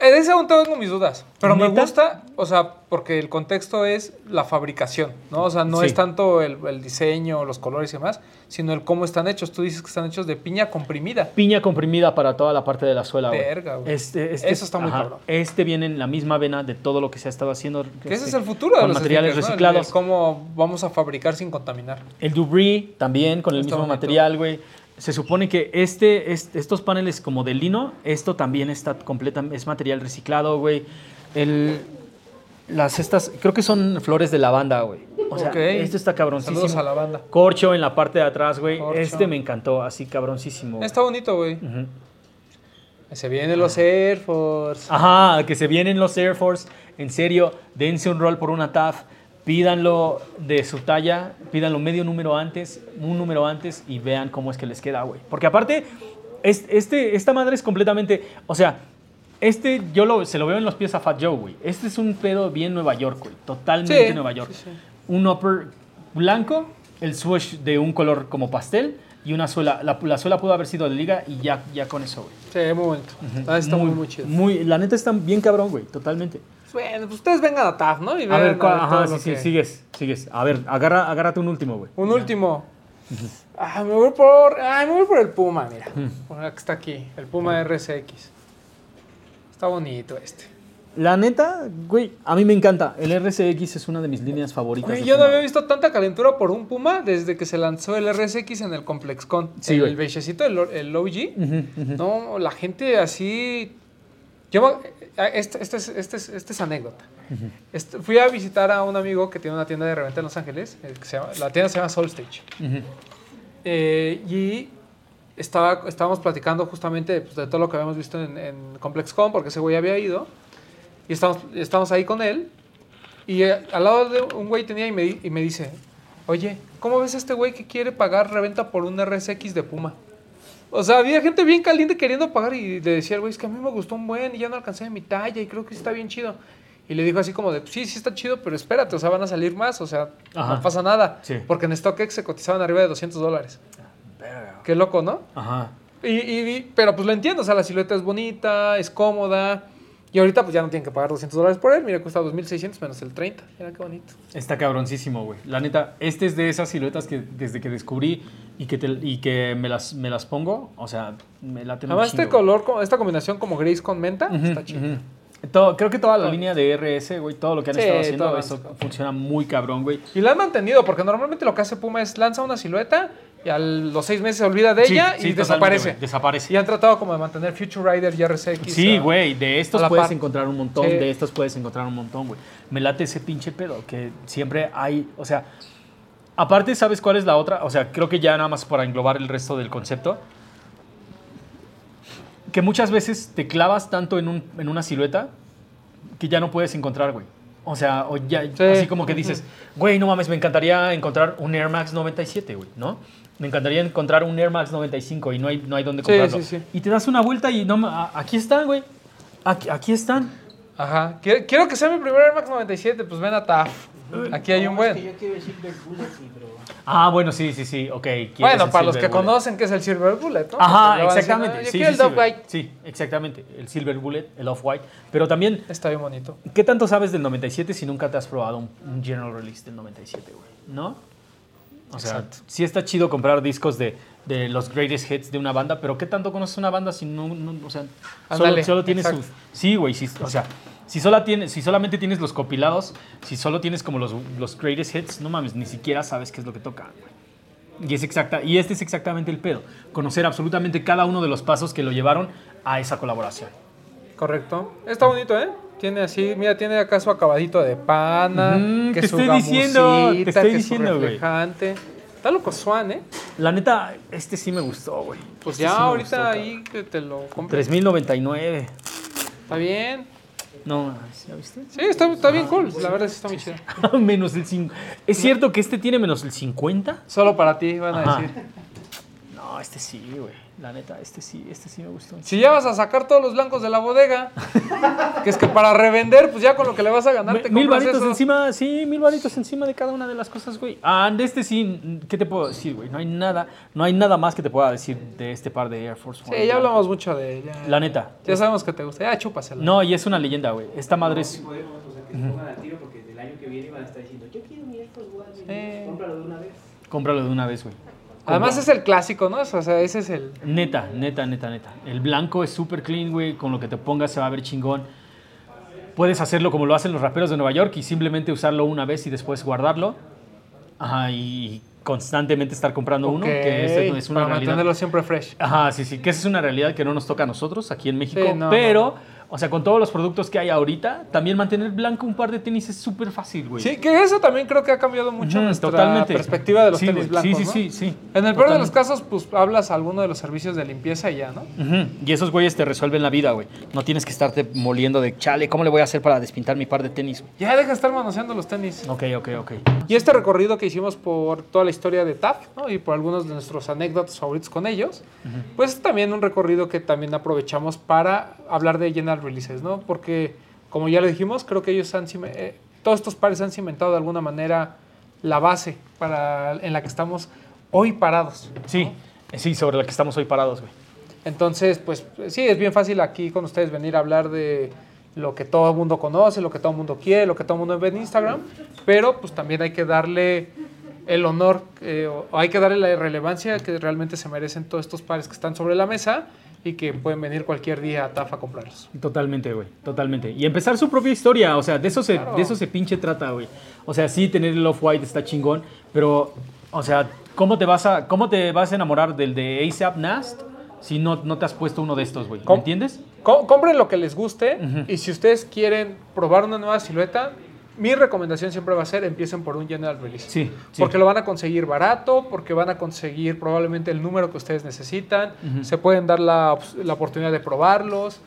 En ese aún tengo mis dudas. Pero me gusta, o sea, porque el contexto es la fabricación, ¿no? O sea, no Sí. es tanto el, el diseño, los colores y demás, sino el cómo están hechos. Tú dices que están hechos de piña comprimida. Piña comprimida para toda la parte de la suela, güey. Verga, güey. Este, este- Eso está muy cabrón. Este viene en la misma vena de todo lo que se ha estado haciendo. Que ese este, es el futuro de con los materiales sneakers, ¿no? El- reciclados. el cómo vamos a fabricar sin contaminar. El Dubris también con el Está mismo bonito. material, güey. Se supone que este, este- estos paneles como de lino, esto también está completa, es material reciclado, güey. El, las estas, creo que son flores de lavanda, güey. O sea, Ok. esto está cabroncísimo. Saludos a la banda. Corcho en la parte de atrás, güey. Corcho. Este me encantó, así cabroncísimo. güey. Está bonito, güey. Se vienen los Air Force. Ajá, que se vienen los Air Force. En serio, dense un rol por una TAF. Pídanlo de su talla, pídanlo medio número antes, un número antes y vean cómo es que les queda, güey. Porque aparte, es- este, esta madre es completamente. O sea, este yo lo, se lo veo en los pies a Fat Joe, güey. Este es un pedo bien Nueva York, güey. Totalmente Sí, Nueva York. sí, sí. Un upper blanco, el swoosh de un color como pastel y una suela. La, la suela pudo haber sido de liga y ya, ya con eso, güey. Sí, muy bonito. Está muy, muy chido. Muy, la neta está bien cabrón, güey, totalmente. Bueno, pues ustedes vengan a TAF, ¿no? Y A ver, ¿cuál- todo ajá, lo sí, sí, que- sigues, sigues. A ver, agarra, agárrate un último, güey. Un último. Ah, me voy por. Ah, me voy por el Puma, mira. Por el que está aquí. El Puma RSX. Está bonito este. La neta, güey, a mí me encanta. El RCX es una de mis líneas favoritas. Güey, yo no había visto tanta calentura por un Puma desde que se lanzó el RSX en el ComplexCon. Sí, el bechecito, el, el OG. No, la gente así. Yo, me- este, este, es, este, es, este es anécdota. Este, fui a visitar a un amigo que tiene una tienda de reventa en Los Ángeles. eh, que se llama- la tienda se llama Soul Stage. Ujú. Eh, y estaba, estábamos platicando justamente pues, de todo lo que habíamos visto en, en ComplexCon, porque ese güey había ido. Y estábamos, estábamos ahí con él. Y eh, al lado de un güey tenía y me, y me dice, oye, ¿cómo ves a este güey que quiere pagar reventa por un RSX de Puma? O sea, había gente bien caliente queriendo pagar y le decía al güey, es que a mí me gustó un buen y ya no alcancé mi talla y creo que sí está bien chido. Y le dijo así como de, sí, sí está chido, pero espérate, o sea, van a salir más, o sea, Ajá. no pasa nada. Sí. Porque en StockX se cotizaban arriba de 200 dólares. Qué loco, ¿no? Ajá. Y, y- y- pero pues lo entiendo, o sea, la silueta es bonita, es cómoda. Y ahorita pues ya no tienen que pagar 200 dólares por él. Mira, cuesta 2.600 menos el 30. Mira qué bonito. Está cabroncísimo, güey. La neta, este es de esas siluetas que desde que descubrí y que, te- y que me, las, me las pongo, o sea, me late Además, este color, co- esta combinación como gris con menta, está chido. Todo- creo que toda la línea de RS, güey, todo lo que han Sí, estado haciendo, eso funciona muy cabrón, güey. Y la han mantenido, porque normalmente lo que hace Puma es lanza una silueta y a los seis meses se olvida de ella sí, y desaparece. Desaparece. Y han tratado como de mantener Future Rider y RSX. Sí, güey, de estos puedes par. encontrar un montón, de estos puedes encontrar un montón, güey. Me late ese pinche pedo, que siempre hay, o sea, aparte, ¿sabes cuál es la otra? O sea, creo que ya nada más para englobar el resto del concepto, que muchas veces te clavas tanto en, un, en una silueta que ya no puedes encontrar, güey. O sea, o ya, Sí. así como que dices, güey, no mames, me encantaría encontrar un Air Max 97, güey, ¿no? Me encantaría encontrar un Air Max 95 y no hay, no hay dónde comprarlo. sí, sí. Y te das una vuelta y no, aquí están, güey. Aquí, aquí están. Ajá. Quiero, quiero que sea mi primer Air Max 97, pues ven a TAF. Aquí hay un No, es que buen. yo quiero decir Bullet, sí, pero... Ah, bueno, sí, sí, sí, ok. ¿quieres Bueno, para los que Bullet? conocen que es el Silver Bullet, ¿no? Ajá, decir, exactamente. "Ah, yo sí, quiero sí, el güey. White". Sí, exactamente. El Silver Bullet, el Off-White. Pero también, Está bien bonito. ¿qué tanto sabes del 97 si nunca te has probado un, un General Release del 97, güey? ¿No? O sea, Exacto. sí está chido comprar discos de, de los greatest hits de una banda, pero ¿qué tanto conoces una banda si no, no- o sea, solo, solo sus... Sí, güey, sí, o sea, si, sola tienes, si solamente tienes los compilados, si solo tienes como los, los greatest hits, no mames, ni siquiera sabes qué es lo que toca. Y, es exacta, y este es exactamente el pedo, conocer absolutamente cada uno de los pasos que lo llevaron a esa colaboración. Correcto. Está bonito, ¿eh? Tiene así, mira, tiene acá su acabadito de pana, que te su estoy diciendo, te estoy que diciendo, güey. Está loco Swan, ¿eh? La neta, este sí me gustó, güey. Pues Este ya sí ahorita gustó, ahí que te lo compres. 3099. Está bien. No, ¿ya viste? Sí, está, está bien cool. La verdad sí está muy chido. (laughs) menos el 5. ¿Es cierto que este tiene menos el 50? Solo para ti, van a Ajá. decir. No, este sí, güey. La neta, este sí, este sí me gustó. Si ya vas a sacar todos los blancos de la bodega, (laughs) que es que para revender, pues ya con lo que le vas a ganar te mil compras varitos eso. encima, sí, mil varitos encima de cada una de las cosas, güey. Ah, de este sí, ¿qué te puedo decir, güey? No hay nada, no hay nada más que te pueda decir de este par de Air Force One. Sí, ya hablamos mucho de ella. La neta. Ya sabemos que te gusta. Ya chúpasela. No, y es una leyenda, güey. Esta madre Si es... podemos, o sea, que se pongan al tiro porque el año que viene van a estar diciendo, yo quiero mi Air Force One, Sí. cómpralo de una vez. Cómpralo de una vez, güey. Además es el clásico, ¿no? O sea, ese es el... Neta, neta, neta, neta. El blanco es súper clean, güey. Con lo que te pongas se va a ver chingón. Puedes hacerlo como lo hacen los raperos de Nueva York y simplemente usarlo una vez y después guardarlo. Ajá, y constantemente estar comprando uno, Ok, que es, es una para realidad. mantenerlo siempre fresh. Ajá, sí, sí, que esa es una realidad que no nos toca a nosotros aquí en México. Sí, no, pero, o sea, con todos los productos que hay ahorita, también mantener blanco un par de tenis es súper fácil, güey. Sí, que eso también creo que ha cambiado mucho Ujú, nuestra perspectiva de los Sí, tenis blancos, Sí, ¿no? sí, sí, sí. En el peor de los casos, pues hablas a alguno de los servicios de limpieza y ya, ¿no? Ujú, Y esos güeyes te resuelven la vida, güey. No tienes que estarte moliendo de chale. ¿Cómo le voy a hacer para despintar mi par de tenis? güey?" Ya deja de estar manoseando los tenis. Ok, ok, ok. Y este recorrido que hicimos por toda la historia de TAF ¿no? y por algunos de nuestros anécdotas favoritos con ellos, pues es también un recorrido que también aprovechamos para hablar de releases, ¿no? Porque, como ya lo dijimos, creo que ellos han eh, todos estos pares han cimentado de alguna manera la base para, en la que estamos hoy parados. Sí, sí, sobre la que estamos hoy parados, güey. Entonces, pues sí, es bien fácil aquí con ustedes venir a hablar de lo que todo el mundo conoce, lo que todo el mundo quiere, lo que todo el mundo ve en Instagram, pero pues también hay que darle el honor, eh, o hay que darle la relevancia que realmente se merecen todos estos pares que están sobre la mesa y que pueden venir cualquier día a TAF a comprarlos. Totalmente, güey. Totalmente. Y empezar su propia historia. O sea, de eso se, Claro. de eso se pinche trata, güey. O sea, sí, tener el off-white está chingón, pero, o sea, ¿cómo te vas a, cómo te vas a enamorar del de ASAP Nast si no, no te has puesto uno de estos, güey? ¿Me ¿Cómo? entiendes? Com- compren lo que les guste Ujú. y si ustedes quieren probar una nueva silueta, mi recomendación siempre va a ser empiecen por un general release. Sí, sí. Porque lo van a conseguir barato, porque van a conseguir probablemente el número que ustedes necesitan, se pueden dar la, la oportunidad de probarlos.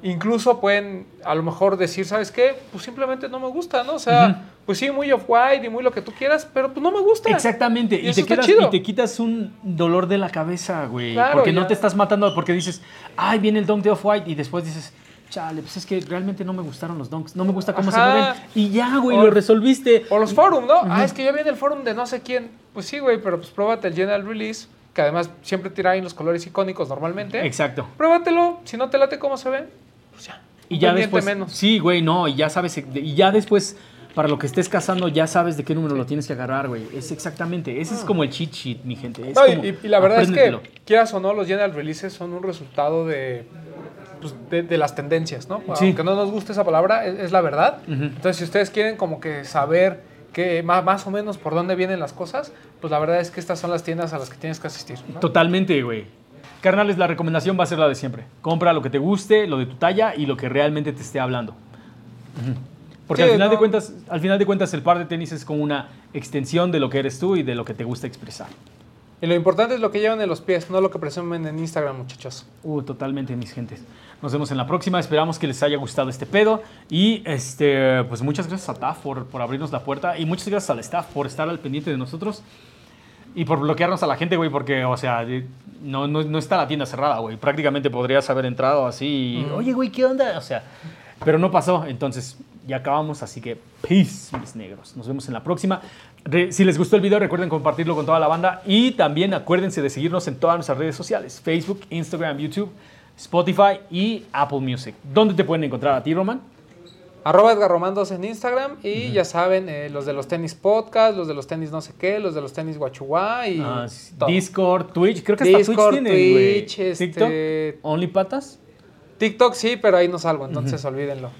Incluso pueden a lo mejor decir, ¿sabes qué? Pues simplemente no me gusta, ¿no? O sea, pues sí, muy off-white y muy lo que tú quieras, pero pues no me gusta. Exactamente, Y y, te quedas, y te quitas un dolor de la cabeza, güey. Claro, porque no te estás matando, porque dices, ay, viene el dunk de Off-White, y después dices, chale, pues es que realmente no me gustaron los dunks, no me gusta cómo Ajá. se mueven. Y ya, güey, O- lo resolviste. O los forum, ¿no? Ah, es que ya viene el forum de no sé quién. Pues sí, güey, pero pues pruébate el general release, que además siempre tira ahí los colores icónicos normalmente. Exacto. Pruébatelo, si no te late cómo se ve, pues ya. Y ya después, menos. sí, güey, no, y ya sabes, y ya después, para lo que estés cazando, ya sabes de qué número lo tienes que agarrar, güey. Es exactamente, ese es como el cheat sheet, mi gente. Es Ah. No, y, como, y- y la verdad es que, quieras o no, los general releases son un resultado de, pues, de, de las tendencias, ¿no? Sí. Aunque no nos guste esa palabra, es, es la verdad. Entonces, si ustedes quieren como que saber que más, más o menos por dónde vienen las cosas, pues la verdad es que estas son las tiendas a las que tienes que asistir. ¿no? Totalmente, güey. Carnales, la recomendación va a ser la de siempre. Compra lo que te guste, lo de tu talla y lo que realmente te esté hablando. Porque Sí, al, final de cuentas, al final de cuentas el par de tenis es como una extensión de lo que eres tú y de lo que te gusta expresar. Y lo importante es lo que llevan en los pies, no lo que presumen en Instagram, muchachos. Uh, totalmente, mis gentes. Nos vemos en la próxima. Esperamos que les haya gustado este pedo. Y este, pues muchas gracias a TAF por, por abrirnos la puerta. Y muchas gracias al staff por estar al pendiente de nosotros. Y por bloquearnos a la gente, güey, porque, o sea, no, no, no está la tienda cerrada, güey. Prácticamente podrías haber entrado así. y. Oye, güey, ¿qué onda? O sea, pero no pasó. Entonces, ya acabamos. Así que, peace, mis negros. Nos vemos en la próxima. Si les gustó el video, recuerden compartirlo con toda la banda. Y también acuérdense de seguirnos en todas nuestras redes sociales: Facebook, Instagram, YouTube, Spotify y Apple Music. ¿Dónde te pueden encontrar a ti, Roman? Arroba Edgar en Instagram y ya saben, eh, los de los tenis podcast, los de los tenis no sé qué, los de los tenis guachuá y Ah, sí, todo. Discord, Twitch. Creo que hasta Discord, Twitch tienen. Twitch, este- TikTok, OnlyPatas. TikTok sí, pero ahí no salgo, entonces olvídenlo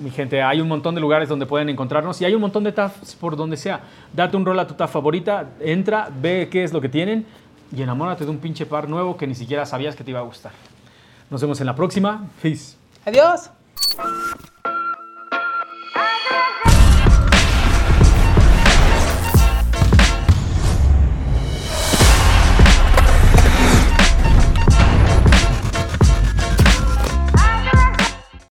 mi gente, hay un montón de lugares donde pueden encontrarnos y hay un montón de TAFs por donde sea. Date un rol a tu TAF favorita, entra, ve qué es lo que tienen y enamórate de un pinche par nuevo que ni siquiera sabías que te iba a gustar. Nos vemos en la próxima. Peace. Adiós.